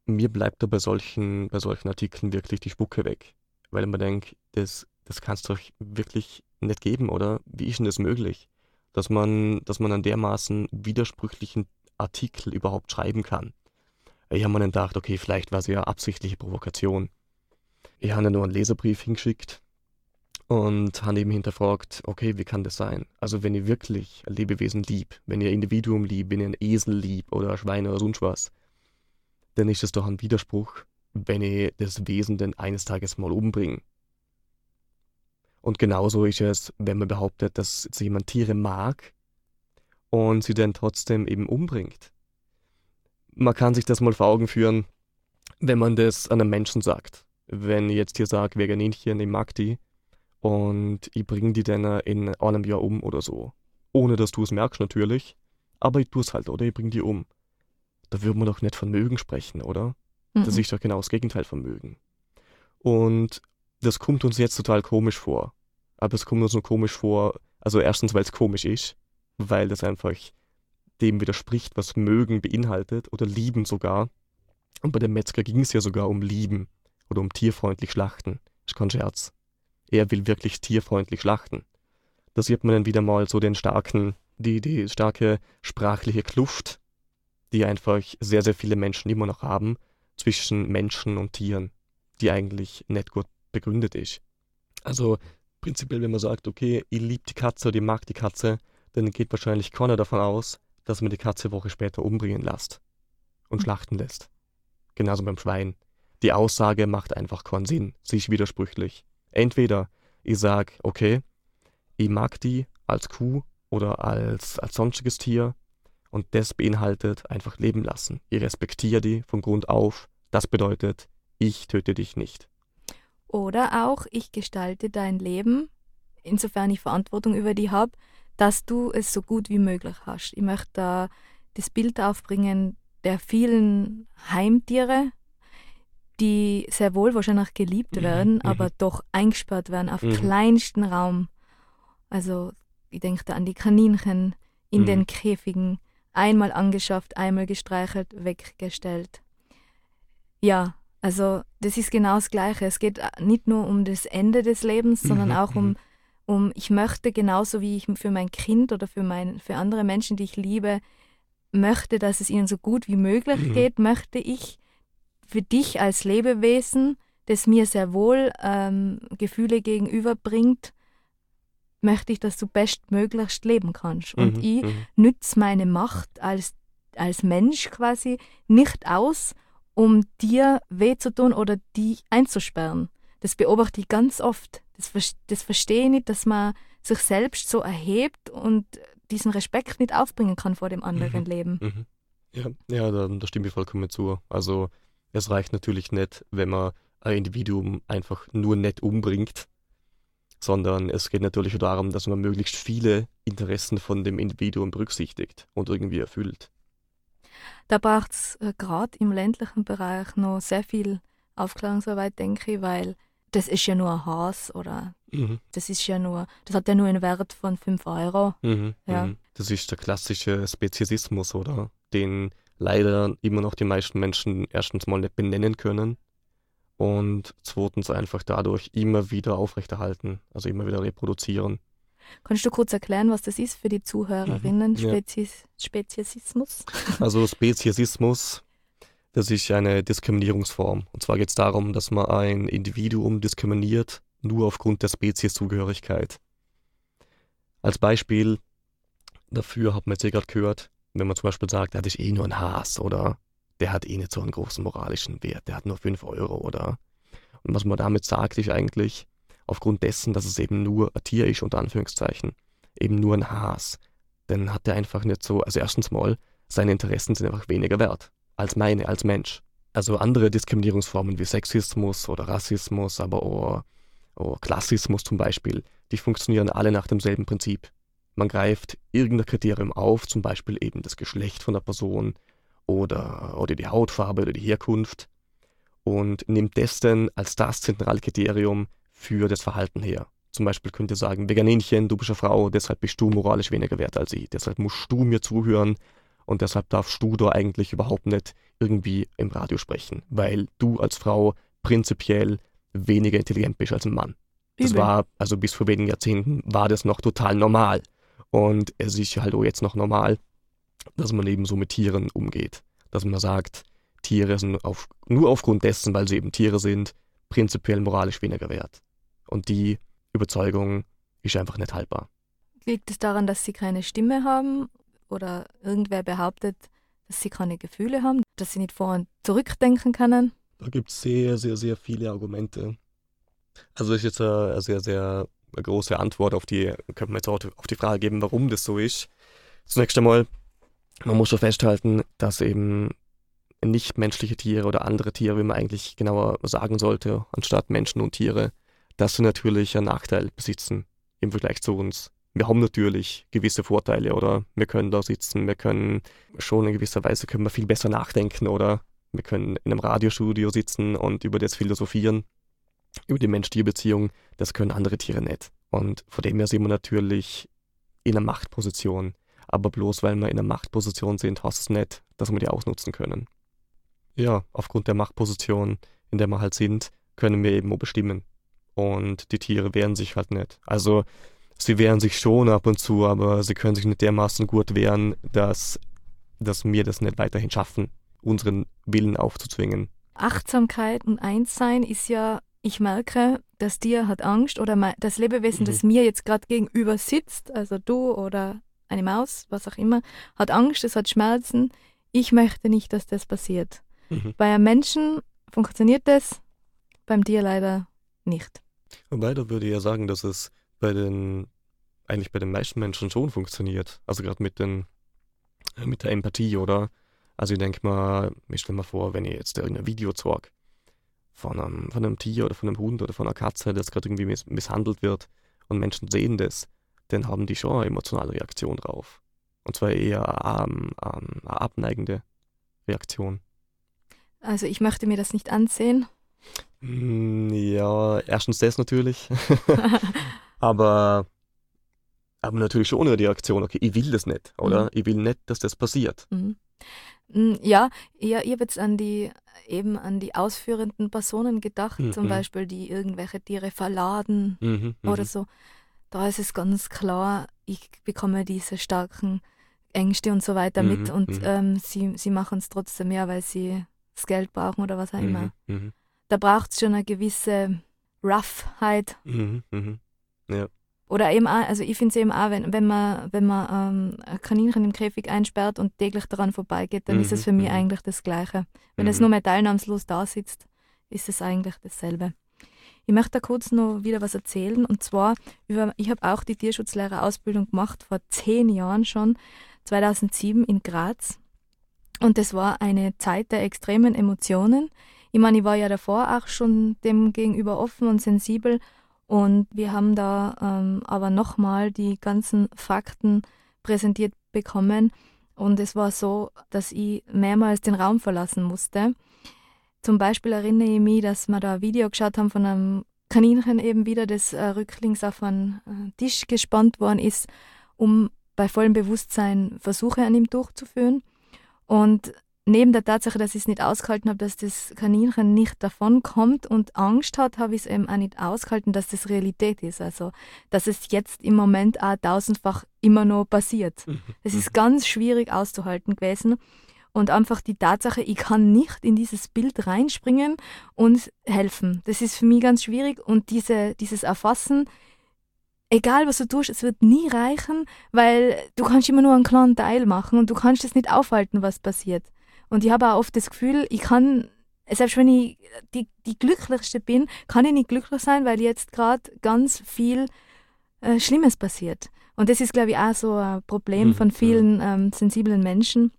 mir bleibt da bei solchen, bei solchen Artikeln wirklich die Spucke weg. Weil ich mir denke, das, das kannst du euch wirklich nicht geben, oder? Wie ist denn das möglich? Dass man, dass man einen dermaßen widersprüchlichen Artikel überhaupt schreiben kann. Ich habe mir dann gedacht, okay, vielleicht war es ja absichtliche Provokation. Ich habe nur einen Leserbrief hingeschickt und habe eben hinterfragt, okay, wie kann das sein? Also wenn ihr wirklich ein Lebewesen lieb, wenn ihr ein Individuum lieb, wenn ihr einen Esel lieb oder ein Schwein oder sonst was, dann ist das doch ein Widerspruch, wenn ihr das Wesen denn eines Tages mal umbringen. Und genauso ist es, wenn man behauptet, dass jemand Tiere mag und sie dann trotzdem eben umbringt man kann sich das mal vor Augen führen, wenn man das einem Menschen sagt. Wenn ich jetzt hier sage, Veganinchen, ich mag die und ich bringe die dann in einem Jahr um oder so. Ohne dass du es merkst natürlich, aber ich tue es halt, oder? Ich bringe die um. Da würde man doch nicht von mögen sprechen, oder? Mhm. Das ist doch genau das Gegenteil von mögen. Und das kommt uns jetzt total komisch vor. Aber es kommt uns nur komisch vor, also erstens, weil es komisch ist, weil das einfach dem widerspricht, was mögen beinhaltet oder lieben sogar. Und bei dem Metzger ging es ja sogar um lieben oder um tierfreundlich schlachten. Ist kein Scherz. Er will wirklich tierfreundlich schlachten. Da sieht man dann wieder mal so den starken, die, die starke sprachliche Kluft, die einfach sehr, sehr viele Menschen immer noch haben zwischen Menschen und Tieren, die eigentlich nicht gut begründet ist. Also prinzipiell, wenn man sagt, okay, ich liebe die Katze oder ich mag die Katze, dann geht wahrscheinlich keiner davon aus, dass man die Katze Woche später umbringen lässt und mhm. schlachten lässt. Genauso beim Schwein. Die Aussage macht einfach keinen Sinn. Sie ist widersprüchlich. Entweder ich sage, okay, ich mag die als Kuh oder als, als sonstiges Tier und das beinhaltet einfach leben lassen. Ich respektiere die von Grund auf. Das bedeutet, ich töte dich nicht. Oder auch, ich gestalte dein Leben, insofern ich Verantwortung über die habe, dass du es so gut wie möglich hast. Ich möchte da das Bild aufbringen der vielen Heimtiere, die sehr wohl wahrscheinlich geliebt werden, mhm. aber doch eingesperrt werden auf mhm. kleinsten Raum. Also ich denke da an die Kaninchen in mhm. den Käfigen, einmal angeschafft, einmal gestreichelt, weggestellt. Ja, also das ist genau das Gleiche. Es geht nicht nur um das Ende des Lebens, sondern auch um, mhm. Um, ich möchte genauso wie ich für mein Kind oder für, mein, für andere Menschen, die ich liebe, möchte, dass es ihnen so gut wie möglich mhm. geht, möchte ich für dich als Lebewesen, das mir sehr wohl ähm, Gefühle gegenüberbringt, möchte ich, dass du bestmöglichst leben kannst. Und mhm. ich mhm. nütze meine Macht als, als Mensch quasi nicht aus, um dir weh zu tun oder dich einzusperren. Das beobachte ich ganz oft. Das, das verstehe ich nicht, dass man sich selbst so erhebt und diesen Respekt nicht aufbringen kann vor dem anderen mhm. Leben. Mhm. Ja, ja da, da stimme ich vollkommen zu. Also es reicht natürlich nicht, wenn man ein Individuum einfach nur nett umbringt, sondern es geht natürlich darum, dass man möglichst viele Interessen von dem Individuum berücksichtigt und irgendwie erfüllt. Da braucht es äh, gerade im ländlichen Bereich noch sehr viel Aufklärungsarbeit, denke ich, weil das ist ja nur ein Haus oder mhm. das ist ja nur, das hat ja nur einen Wert von 5 Euro. Mhm, ja. Mhm. Das ist der klassische Speziesismus, oder? Den leider immer noch die meisten Menschen erstens mal nicht benennen können und zweitens einfach dadurch immer wieder aufrechterhalten, also immer wieder reproduzieren. Kannst du kurz erklären, was das ist für die Zuhörerinnen, mhm, Spezies, ja. Speziesismus? Also Speziesismus das ist eine Diskriminierungsform. Und zwar geht es darum, dass man ein Individuum diskriminiert, nur aufgrund der Spezieszugehörigkeit. Als Beispiel dafür hat man jetzt eh gerade gehört, wenn man zum Beispiel sagt, das ist eh nur ein Haas oder der hat eh nicht so einen großen moralischen Wert, der hat nur 5 Euro oder. Und was man damit sagt, ist eigentlich, aufgrund dessen, dass es eben nur ein Tier ist, unter Anführungszeichen, eben nur ein Haas, dann hat er einfach nicht so, also erstens mal, seine Interessen sind einfach weniger wert als meine, als Mensch. Also andere Diskriminierungsformen wie Sexismus oder Rassismus, aber auch, auch Klassismus zum Beispiel, die funktionieren alle nach demselben Prinzip. Man greift irgendein Kriterium auf, zum Beispiel eben das Geschlecht von der Person oder, oder die Hautfarbe oder die Herkunft und nimmt das dann als das zentrale Kriterium für das Verhalten her. Zum Beispiel könnt ihr sagen, Veganinchen, du bist eine Frau, deshalb bist du moralisch weniger wert als ich. Deshalb musst du mir zuhören, und deshalb darfst du da eigentlich überhaupt nicht irgendwie im Radio sprechen, weil du als Frau prinzipiell weniger intelligent bist als ein Mann. Das Übel. war, also bis vor wenigen Jahrzehnten war das noch total normal. Und es ist halt auch jetzt noch normal, dass man eben so mit Tieren umgeht. Dass man sagt, Tiere sind auf, nur aufgrund dessen, weil sie eben Tiere sind, prinzipiell moralisch weniger wert. Und die Überzeugung ist einfach nicht haltbar. Liegt es daran, dass sie keine Stimme haben oder irgendwer behauptet, dass sie keine Gefühle haben, dass sie nicht vor und zurückdenken können? Da gibt es sehr, sehr, sehr viele Argumente. Also das ist jetzt eine sehr, sehr große Antwort auf die, könnte man jetzt auch auf die Frage geben, warum das so ist. Zunächst einmal, man muss schon festhalten, dass eben nichtmenschliche Tiere oder andere Tiere, wie man eigentlich genauer sagen sollte, anstatt Menschen und Tiere, dass sie natürlich einen Nachteil besitzen im Vergleich zu uns wir haben natürlich gewisse Vorteile oder wir können da sitzen, wir können schon in gewisser Weise können wir viel besser nachdenken oder wir können in einem Radiostudio sitzen und über das philosophieren, über die Mensch-Tier-Beziehung, das können andere Tiere nicht. Und von dem her sind wir natürlich in einer Machtposition. Aber bloß weil wir in einer Machtposition sind, heißt es nicht, dass wir die ausnutzen können. Ja, aufgrund der Machtposition, in der wir halt sind, können wir eben bestimmen. Und die Tiere wehren sich halt nicht. Also sie wehren sich schon ab und zu, aber sie können sich nicht dermaßen gut wehren, dass, dass wir das nicht weiterhin schaffen, unseren Willen aufzuzwingen. Achtsamkeit und Einssein ist ja, ich merke, das Tier hat Angst oder das Lebewesen, mhm. das mir jetzt gerade gegenüber sitzt, also du oder eine Maus, was auch immer, hat Angst, es hat Schmerzen. Ich möchte nicht, dass das passiert. Mhm. Bei einem Menschen funktioniert das, beim Tier leider nicht. Wobei, da würde ich ja sagen, dass es bei den, eigentlich bei den meisten Menschen schon funktioniert. Also gerade mit den, mit der Empathie, oder? Also ich denke mal, ich stelle mir vor, wenn ich jetzt irgendein Video zeige von einem, von einem Tier oder von einem Hund oder von einer Katze, das gerade irgendwie miss misshandelt wird und Menschen sehen das, dann haben die schon eine emotionale Reaktion drauf. Und zwar eher eine, eine abneigende Reaktion. Also ich möchte mir das nicht ansehen. Mm, ja, erstens das natürlich. aber, aber natürlich schon eine Reaktion, okay, ich will das nicht, oder? Mhm. Ich will nicht, dass das passiert. Mhm. Mm, ja, ja, ihr habt an die eben an die ausführenden Personen gedacht, mhm. zum Beispiel, die irgendwelche Tiere verladen mhm, mhm, oder so. Da ist es ganz klar, ich bekomme diese starken Ängste und so weiter mit mhm, und mhm. ähm, sie, sie machen es trotzdem mehr, weil sie das Geld brauchen oder was auch immer. Da braucht es schon eine gewisse Roughheit. Ja. Oder eben auch, also ich finde es eben auch, wenn, wenn man, wenn man ähm, ein Kaninchen im Käfig einsperrt und täglich daran vorbeigeht, dann mhm. ist es für mich mhm. eigentlich das Gleiche. Wenn mhm. es nur mehr teilnahmslos da sitzt, ist es eigentlich dasselbe. Ich möchte da kurz noch wieder was erzählen und zwar über, ich habe auch die Tierschutzlehrerausbildung gemacht vor zehn Jahren schon, 2007 in Graz und das war eine Zeit der extremen Emotionen. Ich meine, ich war ja davor auch schon dem gegenüber offen und sensibel und wir haben da ähm, aber nochmal die ganzen Fakten präsentiert bekommen. Und es war so, dass ich mehrmals den Raum verlassen musste. Zum Beispiel erinnere ich mich, dass wir da ein Video geschaut haben von einem Kaninchen eben wieder, das äh, rücklings auf einen äh, Tisch gespannt worden ist, um bei vollem Bewusstsein Versuche an ihm durchzuführen. Und neben der Tatsache, dass ich es nicht ausgehalten habe, dass das Kaninchen nicht davon kommt und Angst hat, habe ich es eben auch nicht ausgehalten, dass das Realität ist. Also, dass es jetzt im Moment auch tausendfach immer noch passiert. Mhm. Es ist ganz schwierig auszuhalten gewesen. Und einfach die Tatsache, ich kann nicht in dieses Bild reinspringen und helfen. Das ist für mich ganz schwierig. Und diese, dieses Erfassen, egal was du tust, es wird nie reichen, weil du kannst immer nur einen kleinen Teil machen und du kannst es nicht aufhalten, was passiert. Und ich habe auch oft das Gefühl, ich kann, selbst wenn ich die, die glücklichste bin, kann ich nicht glücklich sein, weil jetzt gerade ganz viel äh, Schlimmes passiert. Und das ist, glaube ich, auch so ein Problem hm, von vielen ähm, sensiblen Menschen.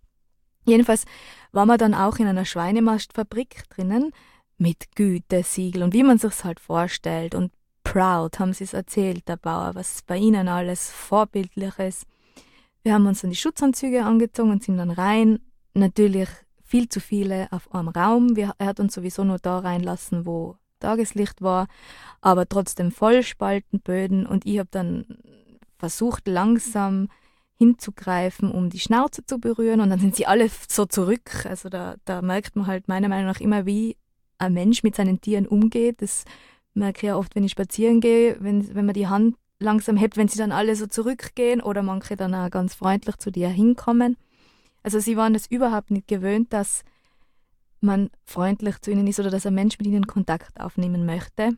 Jedenfalls waren wir dann auch in einer Schweinemastfabrik drinnen mit Gütesiegel und wie man sich halt vorstellt und proud haben sie es erzählt, der Bauer, was bei ihnen alles vorbildliches. Wir haben uns dann die Schutzanzüge angezogen und sind dann rein. Natürlich viel zu viele auf einem Raum. Wir, er hat uns sowieso nur da reinlassen, wo Tageslicht war, aber trotzdem Vollspaltenböden und ich habe dann versucht, langsam hinzugreifen, um die Schnauze zu berühren und dann sind sie alle so zurück. Also da, da merkt man halt meiner Meinung nach immer, wie ein Mensch mit seinen Tieren umgeht. Das merke ich ja oft, wenn ich spazieren gehe, wenn, wenn man die Hand langsam hebt, wenn sie dann alle so zurückgehen oder manche dann auch ganz freundlich zu dir hinkommen. Also sie waren es überhaupt nicht gewöhnt, dass man freundlich zu ihnen ist oder dass ein Mensch mit ihnen Kontakt aufnehmen möchte.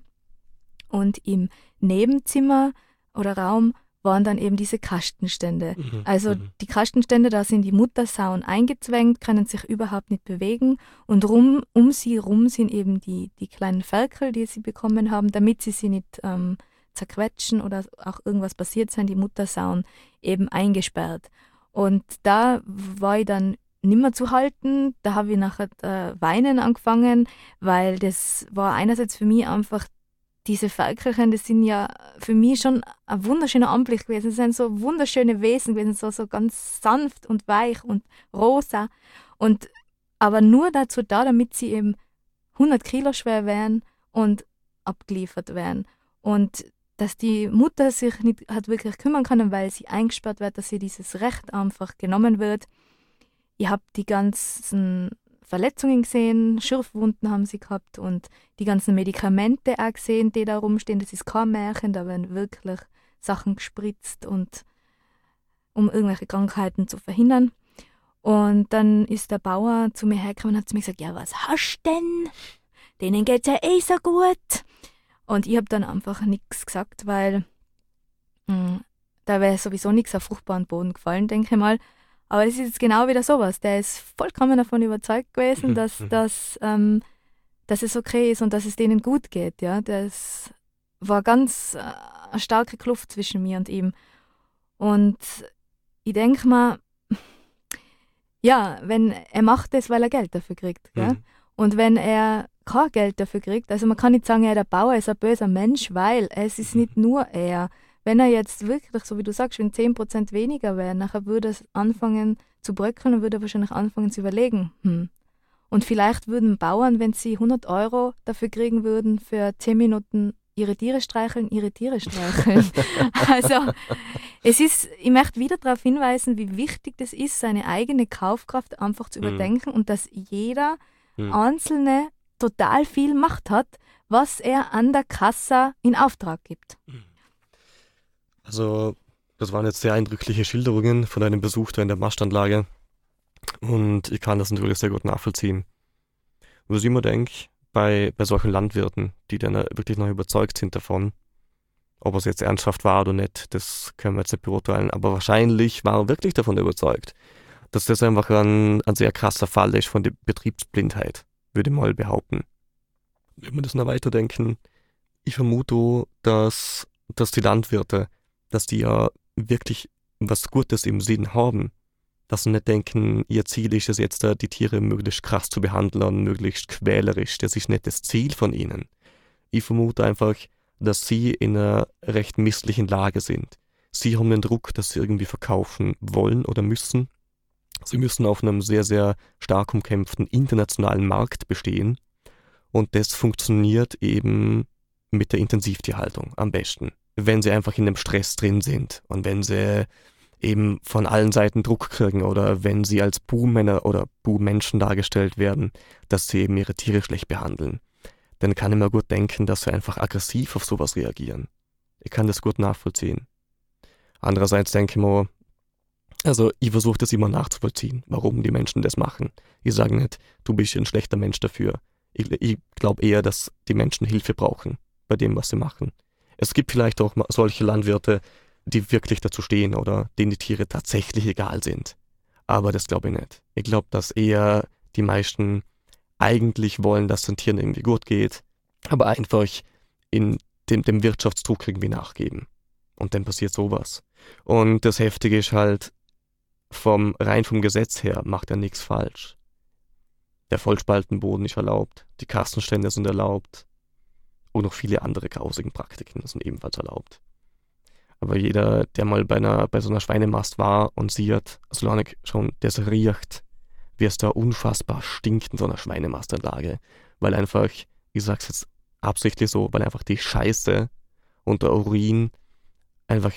Und im Nebenzimmer oder Raum waren dann eben diese Kastenstände. Mhm, also mhm. die Kastenstände, da sind die Muttersauen eingezwängt, können sich überhaupt nicht bewegen und rum, um sie rum sind eben die, die kleinen Ferkel, die sie bekommen haben, damit sie sie nicht ähm, zerquetschen oder auch irgendwas passiert sein, die Muttersauen eben eingesperrt. Und da war ich dann nimmer zu halten. Da habe ich nachher äh, weinen angefangen, weil das war einerseits für mich einfach diese Ferkelchen, das sind ja für mich schon ein wunderschöner Anblick gewesen. Das sind so wunderschöne Wesen gewesen, so, so ganz sanft und weich und rosa. Und aber nur dazu da, damit sie eben 100 Kilo schwer wären und abgeliefert werden. Und dass die Mutter sich nicht hat wirklich kümmern können, weil sie eingesperrt wird, dass ihr dieses Recht einfach genommen wird. Ihr habt die ganzen Verletzungen gesehen, Schürfwunden haben sie gehabt und die ganzen Medikamente auch gesehen, die da rumstehen. Das ist kein Märchen, da werden wirklich Sachen gespritzt und um irgendwelche Krankheiten zu verhindern. Und dann ist der Bauer zu mir hergekommen und hat zu mir gesagt, ja, was hast denn? Denen geht's ja eh so gut. Und ich habe dann einfach nichts gesagt, weil mh, hm, da wäre sowieso nichts auf fruchtbaren Boden gefallen, denke ich mal. Aber es ist jetzt genau wieder sowas. Der ist vollkommen davon überzeugt gewesen, dass, dass, ähm, dass es okay ist und dass es denen gut geht. Ja? Das war ganz äh, eine starke Kluft zwischen mir und ihm. Und ich denke mal, ja, wenn er macht das, weil er Geld dafür kriegt. Gell? Mhm. Und wenn er kein Geld dafür kriegt, also man kann nicht sagen, er der Bauer ist ein böser Mensch, weil es ist nicht nur er. Wenn er jetzt wirklich, so wie du sagst, wenn 10% weniger wäre, nachher würde es anfangen zu bröckeln und würde wahrscheinlich anfangen zu überlegen. Hm. Und vielleicht würden Bauern, wenn sie 100 Euro dafür kriegen würden, für 10 Minuten ihre Tiere streicheln, ihre Tiere streicheln. also es ist, ich möchte wieder darauf hinweisen, wie wichtig das ist, seine eigene Kaufkraft einfach zu Mhm. überdenken und dass jeder Mhm. Einzelne total viel Macht hat, was er an der Kasse in Auftrag gibt. Also, das waren jetzt sehr eindrückliche Schilderungen von einem Besuch da in der Mastanlage. Und ich kann das natürlich sehr gut nachvollziehen. Was ich immer denke, bei, bei solchen Landwirten, die dann wirklich noch überzeugt sind davon, ob es jetzt ernsthaft war oder nicht, das können wir jetzt nicht beurteilen, aber wahrscheinlich war er wirklich davon überzeugt, dass das einfach ein, ein sehr krasser Fall ist von der Betriebsblindheit, würde mal behaupten. Wenn wir das noch weiterdenken, ich vermute, dass, dass die Landwirte, dass die ja wirklich was Gutes im Sinn haben, dass sie nicht denken, ihr Ziel ist es jetzt, die Tiere möglichst krass zu behandeln möglichst quälerisch. Das ist nicht das Ziel von ihnen. Ich vermute einfach, dass sie in einer recht misslichen Lage sind. Sie haben den Druck, dass sie irgendwie verkaufen wollen oder müssen. Sie müssen auf einem sehr, sehr stark umkämpften internationalen Markt bestehen. Und das funktioniert eben mit der Intensivtierhaltung am besten. Wenn sie einfach in einem Stress drin sind und wenn sie eben von allen Seiten Druck kriegen oder wenn sie als Buhmänner oder Buhmenschen dargestellt werden, dass sie eben ihre Tiere schlecht behandeln, dann kann ich mir gut denken, dass sie einfach aggressiv auf sowas reagieren. Ich kann das gut nachvollziehen. Andererseits denke ich mir, also ich versuche das immer nachzuvollziehen, warum die Menschen das machen. Ich sage nicht, du bist ein schlechter Mensch dafür. Ich, ich glaube eher, dass die Menschen Hilfe brauchen bei dem, was sie machen. Es gibt vielleicht auch solche Landwirte, die wirklich dazu stehen oder denen die Tiere tatsächlich egal sind. Aber das glaube ich nicht. Ich glaube, dass eher die meisten eigentlich wollen, dass den Tieren irgendwie gut geht, aber einfach in dem, dem Wirtschaftsdruck irgendwie nachgeben. Und dann passiert sowas. Und das Heftige ist halt, vom, rein vom Gesetz her macht er nichts falsch. Der Vollspaltenboden ist erlaubt, die Kastenstände sind erlaubt und noch viele andere grausigen Praktiken sind ebenfalls erlaubt. Aber jeder, der mal bei, einer, bei so einer Schweinemast war und sieht, solange schon das riecht, wie es da unfassbar stinkt in so einer Schweinemastanlage, weil einfach, ich sag's jetzt absichtlich so, weil einfach die Scheiße und der Urin einfach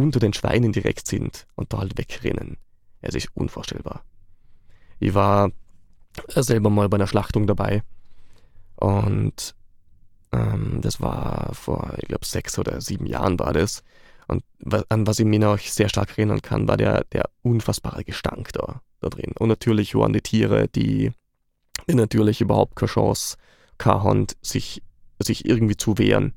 unter den Schweinen direkt sind und da halt wegrennen. Es ist unvorstellbar. Ich war selber mal bei einer Schlachtung dabei und ähm, das war vor, ich glaube, sechs oder sieben Jahren war das. Und an was ich mich noch sehr stark erinnern kann, war der, der unfassbare Gestank da, da drin. Und natürlich waren die Tiere, die, die natürlich überhaupt keine Chance haben, sich, sich irgendwie zu wehren.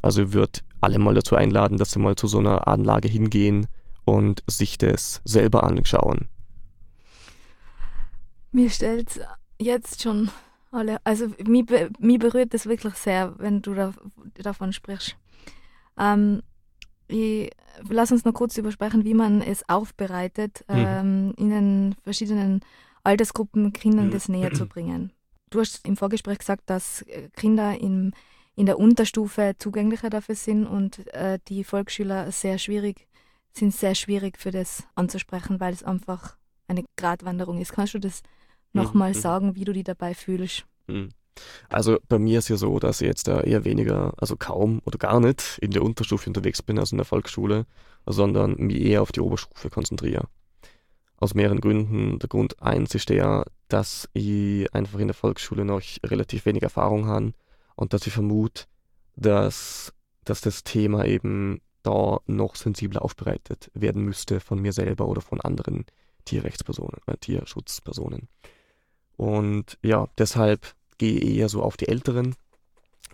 Also würde alle mal dazu einladen, dass sie mal zu so einer Anlage hingehen und sich das selber anschauen. Mir stellt jetzt schon alle, also mich, mich berührt das wirklich sehr, wenn du da, davon sprichst. Ähm, ich, lass uns noch kurz übersprechen, wie man es aufbereitet, Mhm. ähm, in den verschiedenen Altersgruppen Kindern Mhm. das näher zu bringen. Du hast im Vorgespräch gesagt, dass Kinder in, in der Unterstufe zugänglicher dafür sind und äh, die Volksschüler sehr schwierig sind sehr schwierig für das anzusprechen, weil es einfach eine Gratwanderung ist. Kannst du das nochmal Mhm. sagen, wie du dich dabei fühlst? Hm. Also bei mir ist ja so, dass ich jetzt da eher weniger, also kaum oder gar nicht in der Unterstufe unterwegs bin, also in der Volksschule, sondern mich eher auf die Oberstufe konzentriere. Aus mehreren Gründen. Der Grund eins ist der, dass ich einfach in der Volksschule noch relativ wenig Erfahrung habe und dass ich vermute, dass, dass das Thema eben da noch sensibler aufbereitet werden müsste von mir selber oder von anderen Tierrechtspersonen, äh, Tierschutzpersonen. Und ja, deshalb gehe ich eher so auf die Älteren,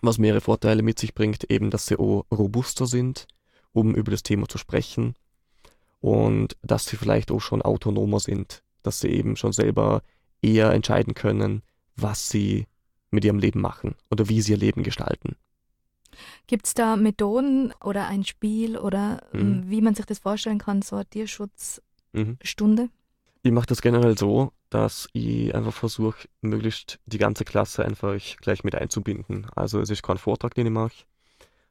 was mehrere Vorteile mit sich bringt, eben, dass sie auch robuster sind um über das Thema zu sprechen und dass sie vielleicht auch schon autonomer sind, dass sie eben schon selber eher entscheiden können, was sie mit ihrem Leben machen oder wie sie ihr Leben gestalten. Gibt es da Methoden oder ein Spiel oder mhm. wie man sich das vorstellen kann, so eine Tierschutzstunde? Mhm. Ich mache das generell so, dass ich einfach versuche, möglichst die ganze Klasse einfach gleich mit einzubinden. Also es ist kein Vortrag, den ich mache,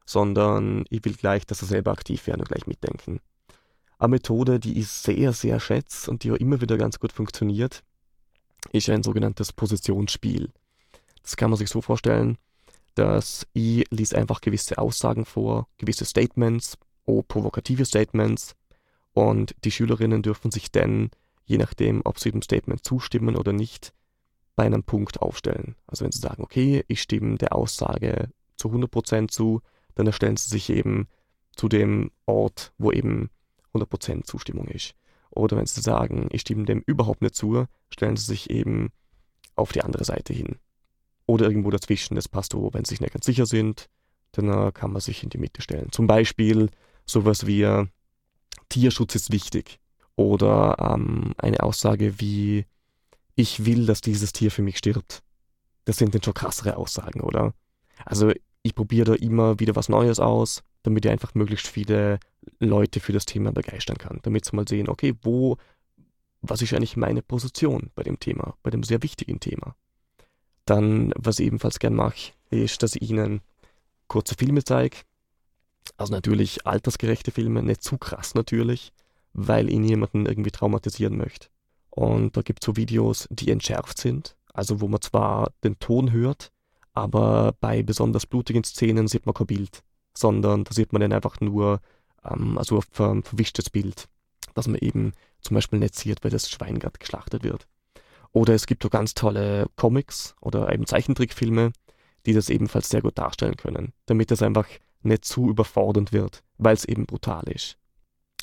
sondern ich will gleich, dass sie selber aktiv werden und gleich mitdenken. Eine Methode, die ich sehr, sehr schätze und die auch immer wieder ganz gut funktioniert, ist ein sogenanntes Positionsspiel. Das kann man sich so vorstellen, dass ich lies einfach gewisse Aussagen vor, gewisse Statements, auch provokative Statements und die Schülerinnen dürfen sich dann, je nachdem, ob sie dem Statement zustimmen oder nicht, bei einem Punkt aufstellen. Also wenn sie sagen, okay, ich stimme der Aussage zu 100% zu, dann erstellen sie sich eben zu dem Ort, wo eben 100% Zustimmung ist. Oder wenn sie sagen, ich stimme dem überhaupt nicht zu, stellen sie sich eben auf die andere Seite hin oder irgendwo dazwischen. Das passt so, wenn sie sich nicht ganz sicher sind, dann äh, kann man sich in die Mitte stellen. Zum Beispiel sowas wie äh, Tierschutz ist wichtig oder ähm, eine Aussage wie ich will, dass dieses Tier für mich stirbt. Das sind dann schon krassere Aussagen, oder? Also ich probiere da immer wieder was Neues aus, damit ich einfach möglichst viele Leute für das Thema begeistern kann, damit sie mal sehen, okay, wo, was ist eigentlich meine Position bei dem Thema, bei dem sehr wichtigen Thema. Dann, was ich ebenfalls gern mache, ist, dass ich ihnen kurze Filme zeige. Also natürlich altersgerechte Filme, nicht zu krass natürlich, weil ich niemanden irgendwie traumatisieren möchte. Und da gibt es so Videos, die entschärft sind, also wo man zwar den Ton hört, aber bei besonders blutigen Szenen sieht man kein Bild, sondern da sieht man dann einfach nur ähm, also ein verwischtes Bild, dass man eben zum Beispiel nicht sieht, weil das Schwein gerade geschlachtet wird. Oder es gibt so ganz tolle Comics oder eben Zeichentrickfilme, die das ebenfalls sehr gut darstellen können, damit es einfach nicht zu überfordernd wird, weil es eben brutal ist.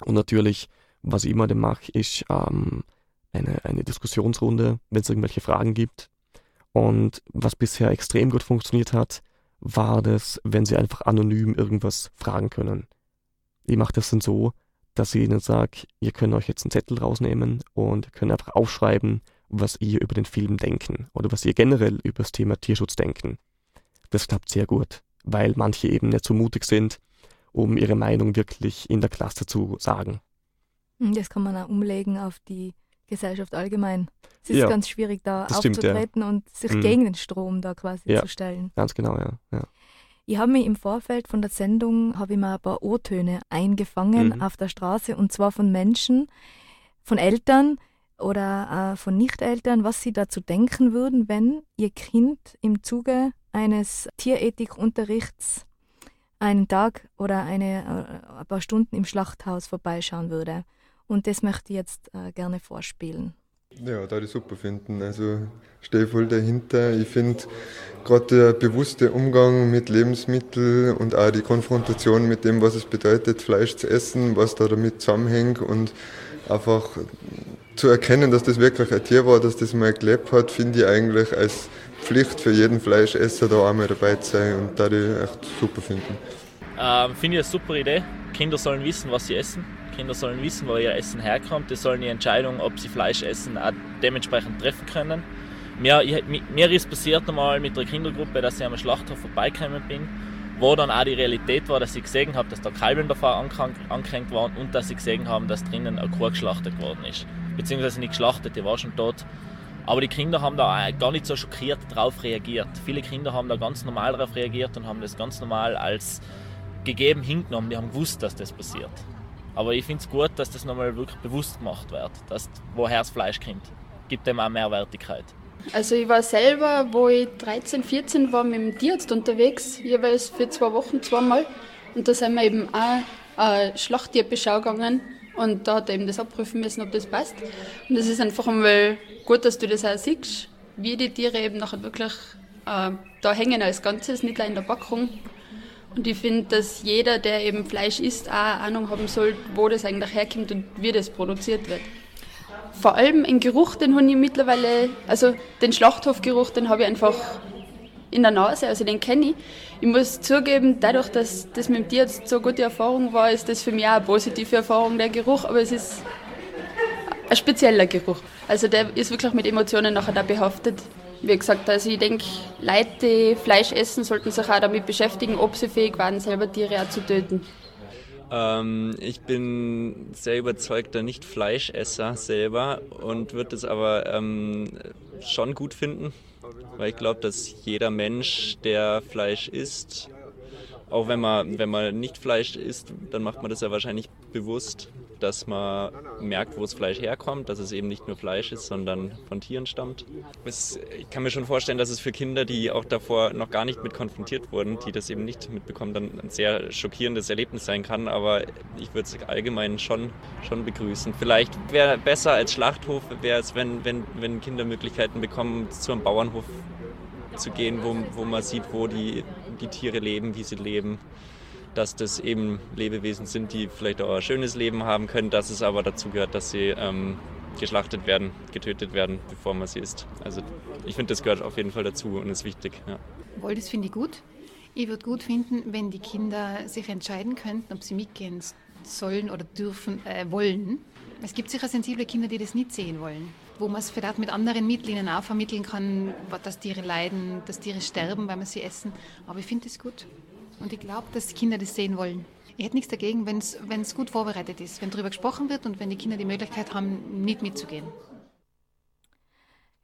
Und natürlich, was ich immer dann mache, ist ähm, eine, eine Diskussionsrunde, wenn es irgendwelche Fragen gibt. Und was bisher extrem gut funktioniert hat, war das, wenn sie einfach anonym irgendwas fragen können. Ich mache das dann so, dass ich ihnen sage, ihr könnt euch jetzt einen Zettel rausnehmen und könnt einfach aufschreiben, was ihr über den Film denken oder was ihr generell über das Thema Tierschutz denken. Das klappt sehr gut, weil manche eben nicht so mutig sind, um ihre Meinung wirklich in der Klasse zu sagen. Hm, das kann man auch umlegen auf die Gesellschaft allgemein. Es ist ja, ganz schwierig, da aufzutreten stimmt, ja. und sich mhm. gegen den Strom da quasi ja, zu stellen. Ganz genau, ja. ja. Ich habe mir im Vorfeld von der Sendung habe ich mir ein paar O-Töne eingefangen mhm. auf der Straße und zwar von Menschen, von Eltern, oder äh, von Nichteltern, was sie dazu denken würden, wenn ihr Kind im Zuge eines Tierethikunterrichts einen Tag oder eine, äh, ein paar Stunden im Schlachthaus vorbeischauen würde. Und das möchte ich jetzt äh, gerne vorspielen. Ja, da ich super finden. Also stehe voll dahinter. Ich finde gerade der bewusste Umgang mit Lebensmitteln und auch die Konfrontation mit dem, was es bedeutet, Fleisch zu essen, was da damit zusammenhängt und einfach zu erkennen, dass das wirklich ein Tier war, dass das mal gelebt hat, finde ich eigentlich als Pflicht für jeden Fleischesser da einmal dabei zu sein und da die echt super finden. Ähm, finde ich eine super Idee. Kinder sollen wissen, was sie essen. Kinder sollen wissen, wo ihr Essen herkommt. Die sollen die Entscheidung, ob sie Fleisch essen, auch dementsprechend treffen können. Mir, ich, mir ist passiert einmal mit der Kindergruppe, dass ich am Schlachthof vorbeigekommen bin wo dann auch die Realität war, dass ich gesehen habe, dass da Kalben davor angehängt waren und dass sie gesehen haben, dass drinnen eine Kuh geschlachtet worden ist. Beziehungsweise nicht geschlachtet, die war schon tot. Aber die Kinder haben da gar nicht so schockiert darauf reagiert. Viele Kinder haben da ganz normal darauf reagiert und haben das ganz normal als gegeben hingenommen. Die haben gewusst, dass das passiert. Aber ich finde es gut, dass das nochmal wirklich bewusst gemacht wird, dass, woher das Fleisch kommt. Gibt dem auch Mehrwertigkeit. Also ich war selber, wo ich 13, 14 war, mit dem Tierarzt unterwegs, jeweils für zwei Wochen zweimal. Und da sind wir eben auch eine Schlachttierbeschau gegangen und da hat er eben das abprüfen müssen, ob das passt. Und das ist einfach einmal gut, dass du das auch siehst, wie die Tiere eben nachher wirklich äh, da hängen als Ganzes, nicht nur in der Packung. Und ich finde, dass jeder, der eben Fleisch isst, auch eine Ahnung haben soll, wo das eigentlich herkommt und wie das produziert wird vor allem den Geruch, den habe ich mittlerweile, also den Schlachthofgeruch, den habe ich einfach in der Nase, also den kenne ich. Ich muss zugeben, dadurch, dass das mit dem Tierarzt so gute Erfahrung war, ist das für mich auch eine positive Erfahrung, der Geruch, aber es ist ein spezieller Geruch. Also der ist wirklich mit Emotionen nachher da behaftet. Wie gesagt, also ich denke, Leute, die Fleisch essen, sollten sich auch damit beschäftigen, ob sie fähig waren, selber Tiere auch zu töten. Ähm, ich bin sehr überzeugter Nicht-Fleischesser selber und würde es aber ähm, schon gut finden, weil ich glaube, dass jeder Mensch, der Fleisch isst, auch wenn man, wenn man nicht Fleisch isst, dann macht man das ja wahrscheinlich bewusst, dass man merkt, wo das Fleisch herkommt, dass es eben nicht nur Fleisch ist, sondern von Tieren stammt. Es, ich kann mir schon vorstellen, dass es für Kinder, die auch davor noch gar nicht mit konfrontiert wurden, die das eben nicht mitbekommen, dann ein sehr schockierendes Erlebnis sein kann. Aber ich würde es allgemein schon, schon begrüßen. Vielleicht wäre besser als Schlachthof, wäre es, wenn, wenn, wenn Kinder Möglichkeiten bekommen, zu einem Bauernhof zu gehen, wo, wo man sieht, wo die, die Tiere leben, wie sie leben dass das eben Lebewesen sind, die vielleicht auch ein schönes Leben haben können, dass es aber dazu gehört, dass sie ähm, geschlachtet werden, getötet werden, bevor man sie isst. Also ich finde, das gehört auf jeden Fall dazu und ist wichtig. Ja. Wohl, das finde ich gut. Ich würde gut finden, wenn die Kinder sich entscheiden könnten, ob sie mitgehen sollen oder dürfen, äh, wollen. Es gibt sicher sensible Kinder, die das nicht sehen wollen wo man es vielleicht mit anderen Mitteln auch vermitteln kann, dass Tiere leiden, dass Tiere sterben, weil man sie essen. Aber ich finde es gut. Und ich glaube, dass die Kinder das sehen wollen. Ich hätte nichts dagegen, wenn es gut vorbereitet ist, wenn darüber gesprochen wird und wenn die Kinder die Möglichkeit haben, nicht mitzugehen.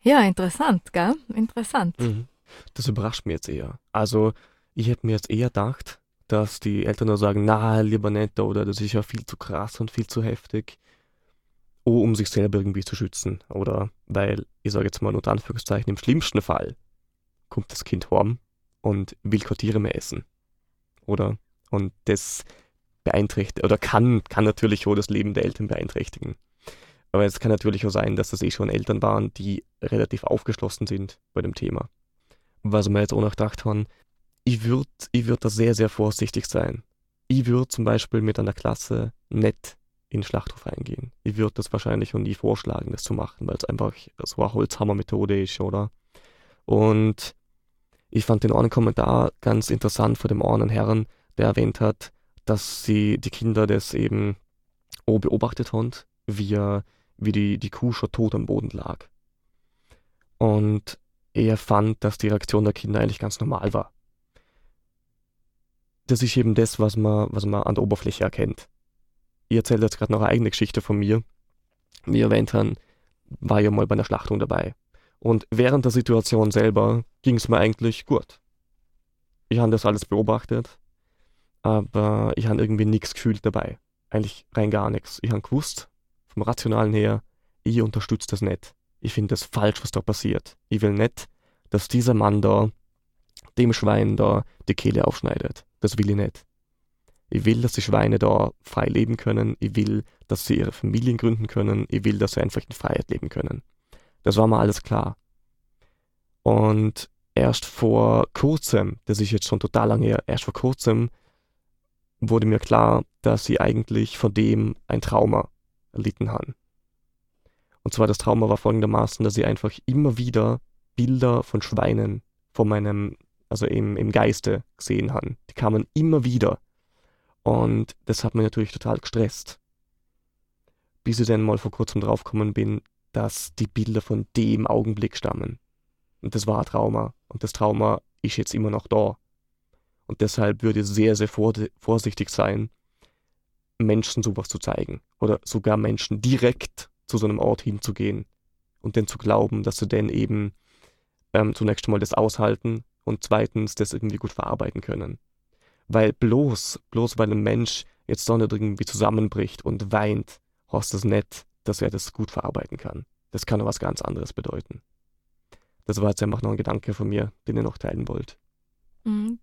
Ja, interessant, gell? Interessant. Mhm. Das überrascht mich jetzt eher. Also, ich hätte mir jetzt eher gedacht, dass die Eltern nur sagen, na, lieber nicht, oder das ist ja viel zu krass und viel zu heftig oh, um sich selber irgendwie zu schützen. Oder weil, ich sage jetzt mal unter Anführungszeichen, im schlimmsten Fall kommt das Kind heim und will keine Tiere mehr essen. Oder? Und das beeinträchtigt, oder kann, kann natürlich auch das Leben der Eltern beeinträchtigen. Aber es kann natürlich auch sein, dass das eh schon Eltern waren, die relativ aufgeschlossen sind bei dem Thema. Was wir jetzt auch noch gedacht haben, ich würde ich würd da sehr, sehr vorsichtig sein. Ich würde zum Beispiel mit einer Klasse nicht in den Schlachthof reingehen. Ich würde das wahrscheinlich noch nie vorschlagen, das zu machen, weil es einfach so eine Holzhammer-Methode ist, oder? Und ich fand den einen Kommentar ganz interessant von dem einen Herrn, der erwähnt hat, dass sie die Kinder das eben auch beobachtet haben, wie, wie die, die Kuh schon tot am Boden lag. Und er fand, dass die Reaktion der Kinder eigentlich ganz normal war. Das ist eben das, was man, was man an der Oberfläche erkennt ich erzähle jetzt gerade noch eine eigene Geschichte von mir. Wie erwähnt haben, war ja mal bei einer Schlachtung dabei. Und während der Situation selber ging es mir eigentlich gut. Ich habe das alles beobachtet, aber ich habe irgendwie nichts gefühlt dabei. Eigentlich rein gar nichts. Ich habe gewusst, vom Rationalen her, ich unterstütze das nicht. Ich finde das falsch, was da passiert. Ich will nicht, dass dieser Mann da dem Schwein da die Kehle aufschneidet. Das will ich nicht. Ich will, dass die Schweine da frei leben können. Ich will, dass sie ihre Familien gründen können. Ich will, dass sie einfach in Freiheit leben können. Das war mir alles klar. Und erst vor kurzem, das ist jetzt schon total lange her, erst vor kurzem wurde mir klar, dass sie eigentlich von dem ein Trauma erlitten haben. Und zwar das Trauma war folgendermaßen, dass sie einfach immer wieder Bilder von Schweinen von meinem, also im, im Geiste gesehen haben. Die kamen immer wieder. Und das hat mich natürlich total gestresst. Bis ich dann mal vor kurzem draufgekommen bin, dass die Bilder von dem Augenblick stammen. Und das war Trauma. Und das Trauma ist jetzt immer noch da. Und deshalb würde ich sehr, sehr vorsichtig sein, Menschen sowas zu zeigen. Oder sogar Menschen direkt zu so einem Ort hinzugehen. Und dann zu glauben, dass sie dann eben ähm, zunächst einmal das aushalten und zweitens das irgendwie gut verarbeiten können. Weil bloß, bloß weil ein Mensch jetzt so irgendwie zusammenbricht und weint, heißt das nicht, dass er das gut verarbeiten kann. Das kann was ganz anderes bedeuten. Das war jetzt einfach noch ein Gedanke von mir, den ihr noch teilen wollt. Mhm.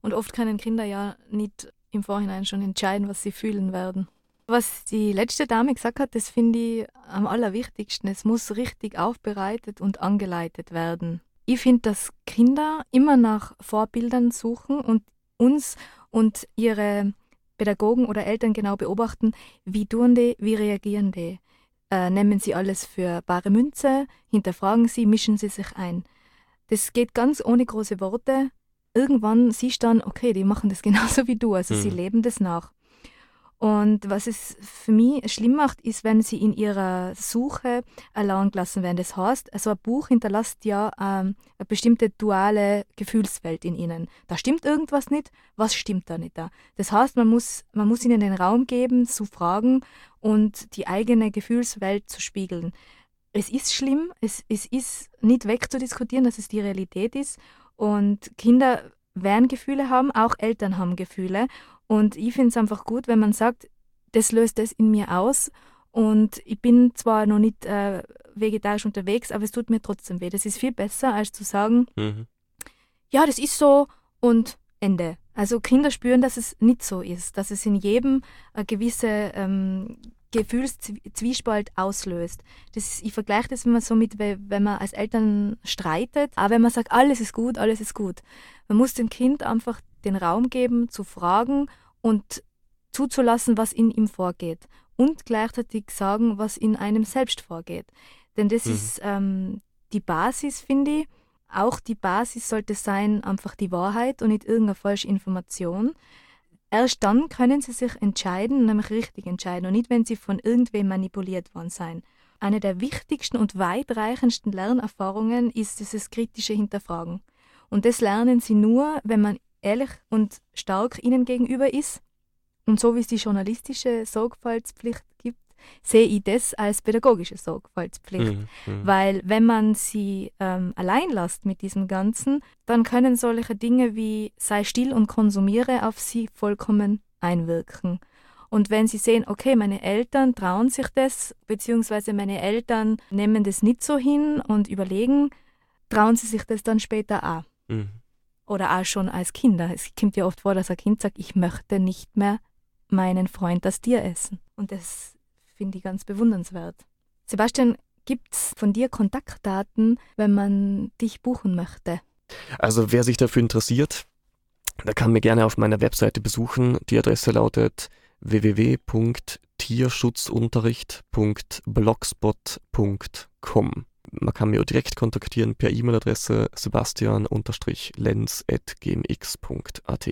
Und oft können Kinder ja nicht im Vorhinein schon entscheiden, was sie fühlen werden. Was die letzte Dame gesagt hat, das finde ich am allerwichtigsten. Es muss richtig aufbereitet und angeleitet werden. Ich finde, dass Kinder immer nach Vorbildern suchen und uns und ihre Pädagogen oder Eltern genau beobachten, wie tun die, wie reagieren die. Äh, nehmen sie alles für bare Münze, hinterfragen sie, mischen sie sich ein. Das geht ganz ohne große Worte. Irgendwann siehst du dann, okay, die machen das genauso wie du, also mhm. sie leben das nach. Und was es für mich schlimm macht, ist, wenn sie in ihrer Suche allein gelassen werden. Das heißt, also ein Buch hinterlässt ja ähm, eine bestimmte duale Gefühlswelt in ihnen. Da stimmt irgendwas nicht, was stimmt da nicht da? Das heißt, man muss, man muss ihnen den Raum geben, zu fragen und die eigene Gefühlswelt zu spiegeln. Es ist schlimm, es, es ist nicht wegzudiskutieren, dass es die Realität ist. Und Kinder werden Gefühle haben, auch Eltern haben Gefühle. Und ich finde es einfach gut, wenn man sagt, das löst das in mir aus. Und ich bin zwar noch nicht äh, vegetarisch unterwegs, aber es tut mir trotzdem weh. Das ist viel besser, als zu sagen, mhm. ja, das ist so und Ende. Also Kinder spüren, dass es nicht so ist, dass es in jedem eine gewisse ähm, Gefühlszwiespalt auslöst. Das ist, ich vergleiche das immer so mit, wenn man als Eltern streitet, aber wenn man sagt, alles ist gut, alles ist gut. Man muss dem Kind einfach den Raum geben, zu fragen und zuzulassen, was in ihm vorgeht und gleichzeitig sagen, was in einem selbst vorgeht. Denn das mhm. ist ähm, die Basis, finde ich. Auch die Basis sollte sein, einfach die Wahrheit und nicht irgendeine falsche Information. Erst dann können sie sich entscheiden, nämlich richtig entscheiden und nicht, wenn sie von irgendwem manipuliert worden sein. Eine der wichtigsten und weitreichendsten Lernerfahrungen ist dieses kritische Hinterfragen. Und das lernen sie nur, wenn man ehrlich und stark ihnen gegenüber ist. Und so wie es die journalistische Sorgfaltspflicht gibt, sehe ich das als pädagogische Sorgfaltspflicht. Mhm, mhm, Weil wenn man sie ähm, allein lässt mit diesem Ganzen, dann können solche Dinge wie sei still und konsumiere auf sie vollkommen einwirken. Und wenn sie sehen, okay, meine Eltern trauen sich das, beziehungsweise meine Eltern nehmen das nicht so hin und überlegen, trauen sie sich das dann später auch. Mhm oder auch schon als Kinder. Es kommt ja oft vor, dass ein Kind sagt, ich möchte nicht mehr meinen Freund das Tier essen. Und das finde ich ganz bewundernswert. Sebastian, gibt es von dir Kontaktdaten, wenn man dich buchen möchte? Also wer sich dafür interessiert, der kann mir gerne auf meiner Webseite besuchen. Die Adresse lautet www.tierschutzunterricht.blogspot.com. Man kann mich auch direkt kontaktieren per E-Mail-Adresse sebastian-lenz.gmx.at.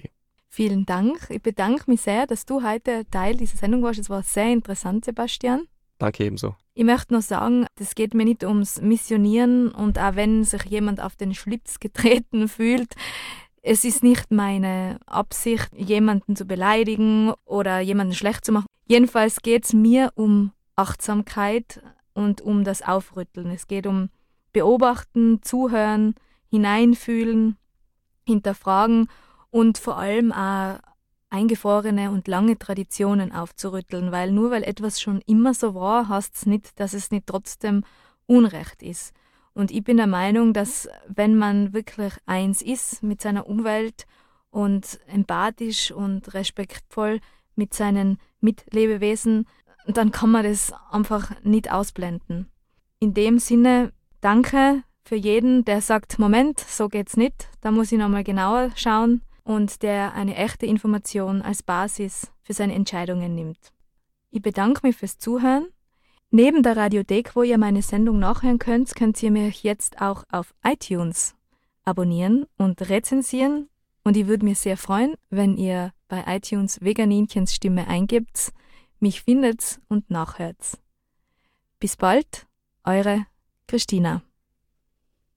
Vielen Dank. Ich bedanke mich sehr, dass du heute Teil dieser Sendung warst. Es war sehr interessant, Sebastian. Danke ebenso. Ich möchte noch sagen, es geht mir nicht ums Missionieren und auch wenn sich jemand auf den Schlips getreten fühlt, es ist nicht meine Absicht, jemanden zu beleidigen oder jemanden schlecht zu machen. Jedenfalls geht es mir um Achtsamkeit, und um das Aufrütteln. Es geht um Beobachten, Zuhören, Hineinfühlen, Hinterfragen und vor allem auch eingefrorene und lange Traditionen aufzurütteln, weil nur weil etwas schon immer so war, heißt es nicht, dass es nicht trotzdem Unrecht ist. Und ich bin der Meinung, dass wenn man wirklich eins ist mit seiner Umwelt und empathisch und respektvoll mit seinen Mitlebewesen, dann kann man das einfach nicht ausblenden. In dem Sinne, danke für jeden, der sagt, Moment, so geht's nicht, da muss ich nochmal genauer schauen und der eine echte Information als Basis für seine Entscheidungen nimmt. Ich bedanke mich fürs Zuhören. Neben der Radiothek, wo ihr meine Sendung nachhören könnt, könnt ihr mich jetzt auch auf iTunes abonnieren und rezensieren. Und ich würde mich sehr freuen, wenn ihr bei iTunes Veganinchens Stimme eingibt mich findet's und nachhört's. Bis bald, eure Christina.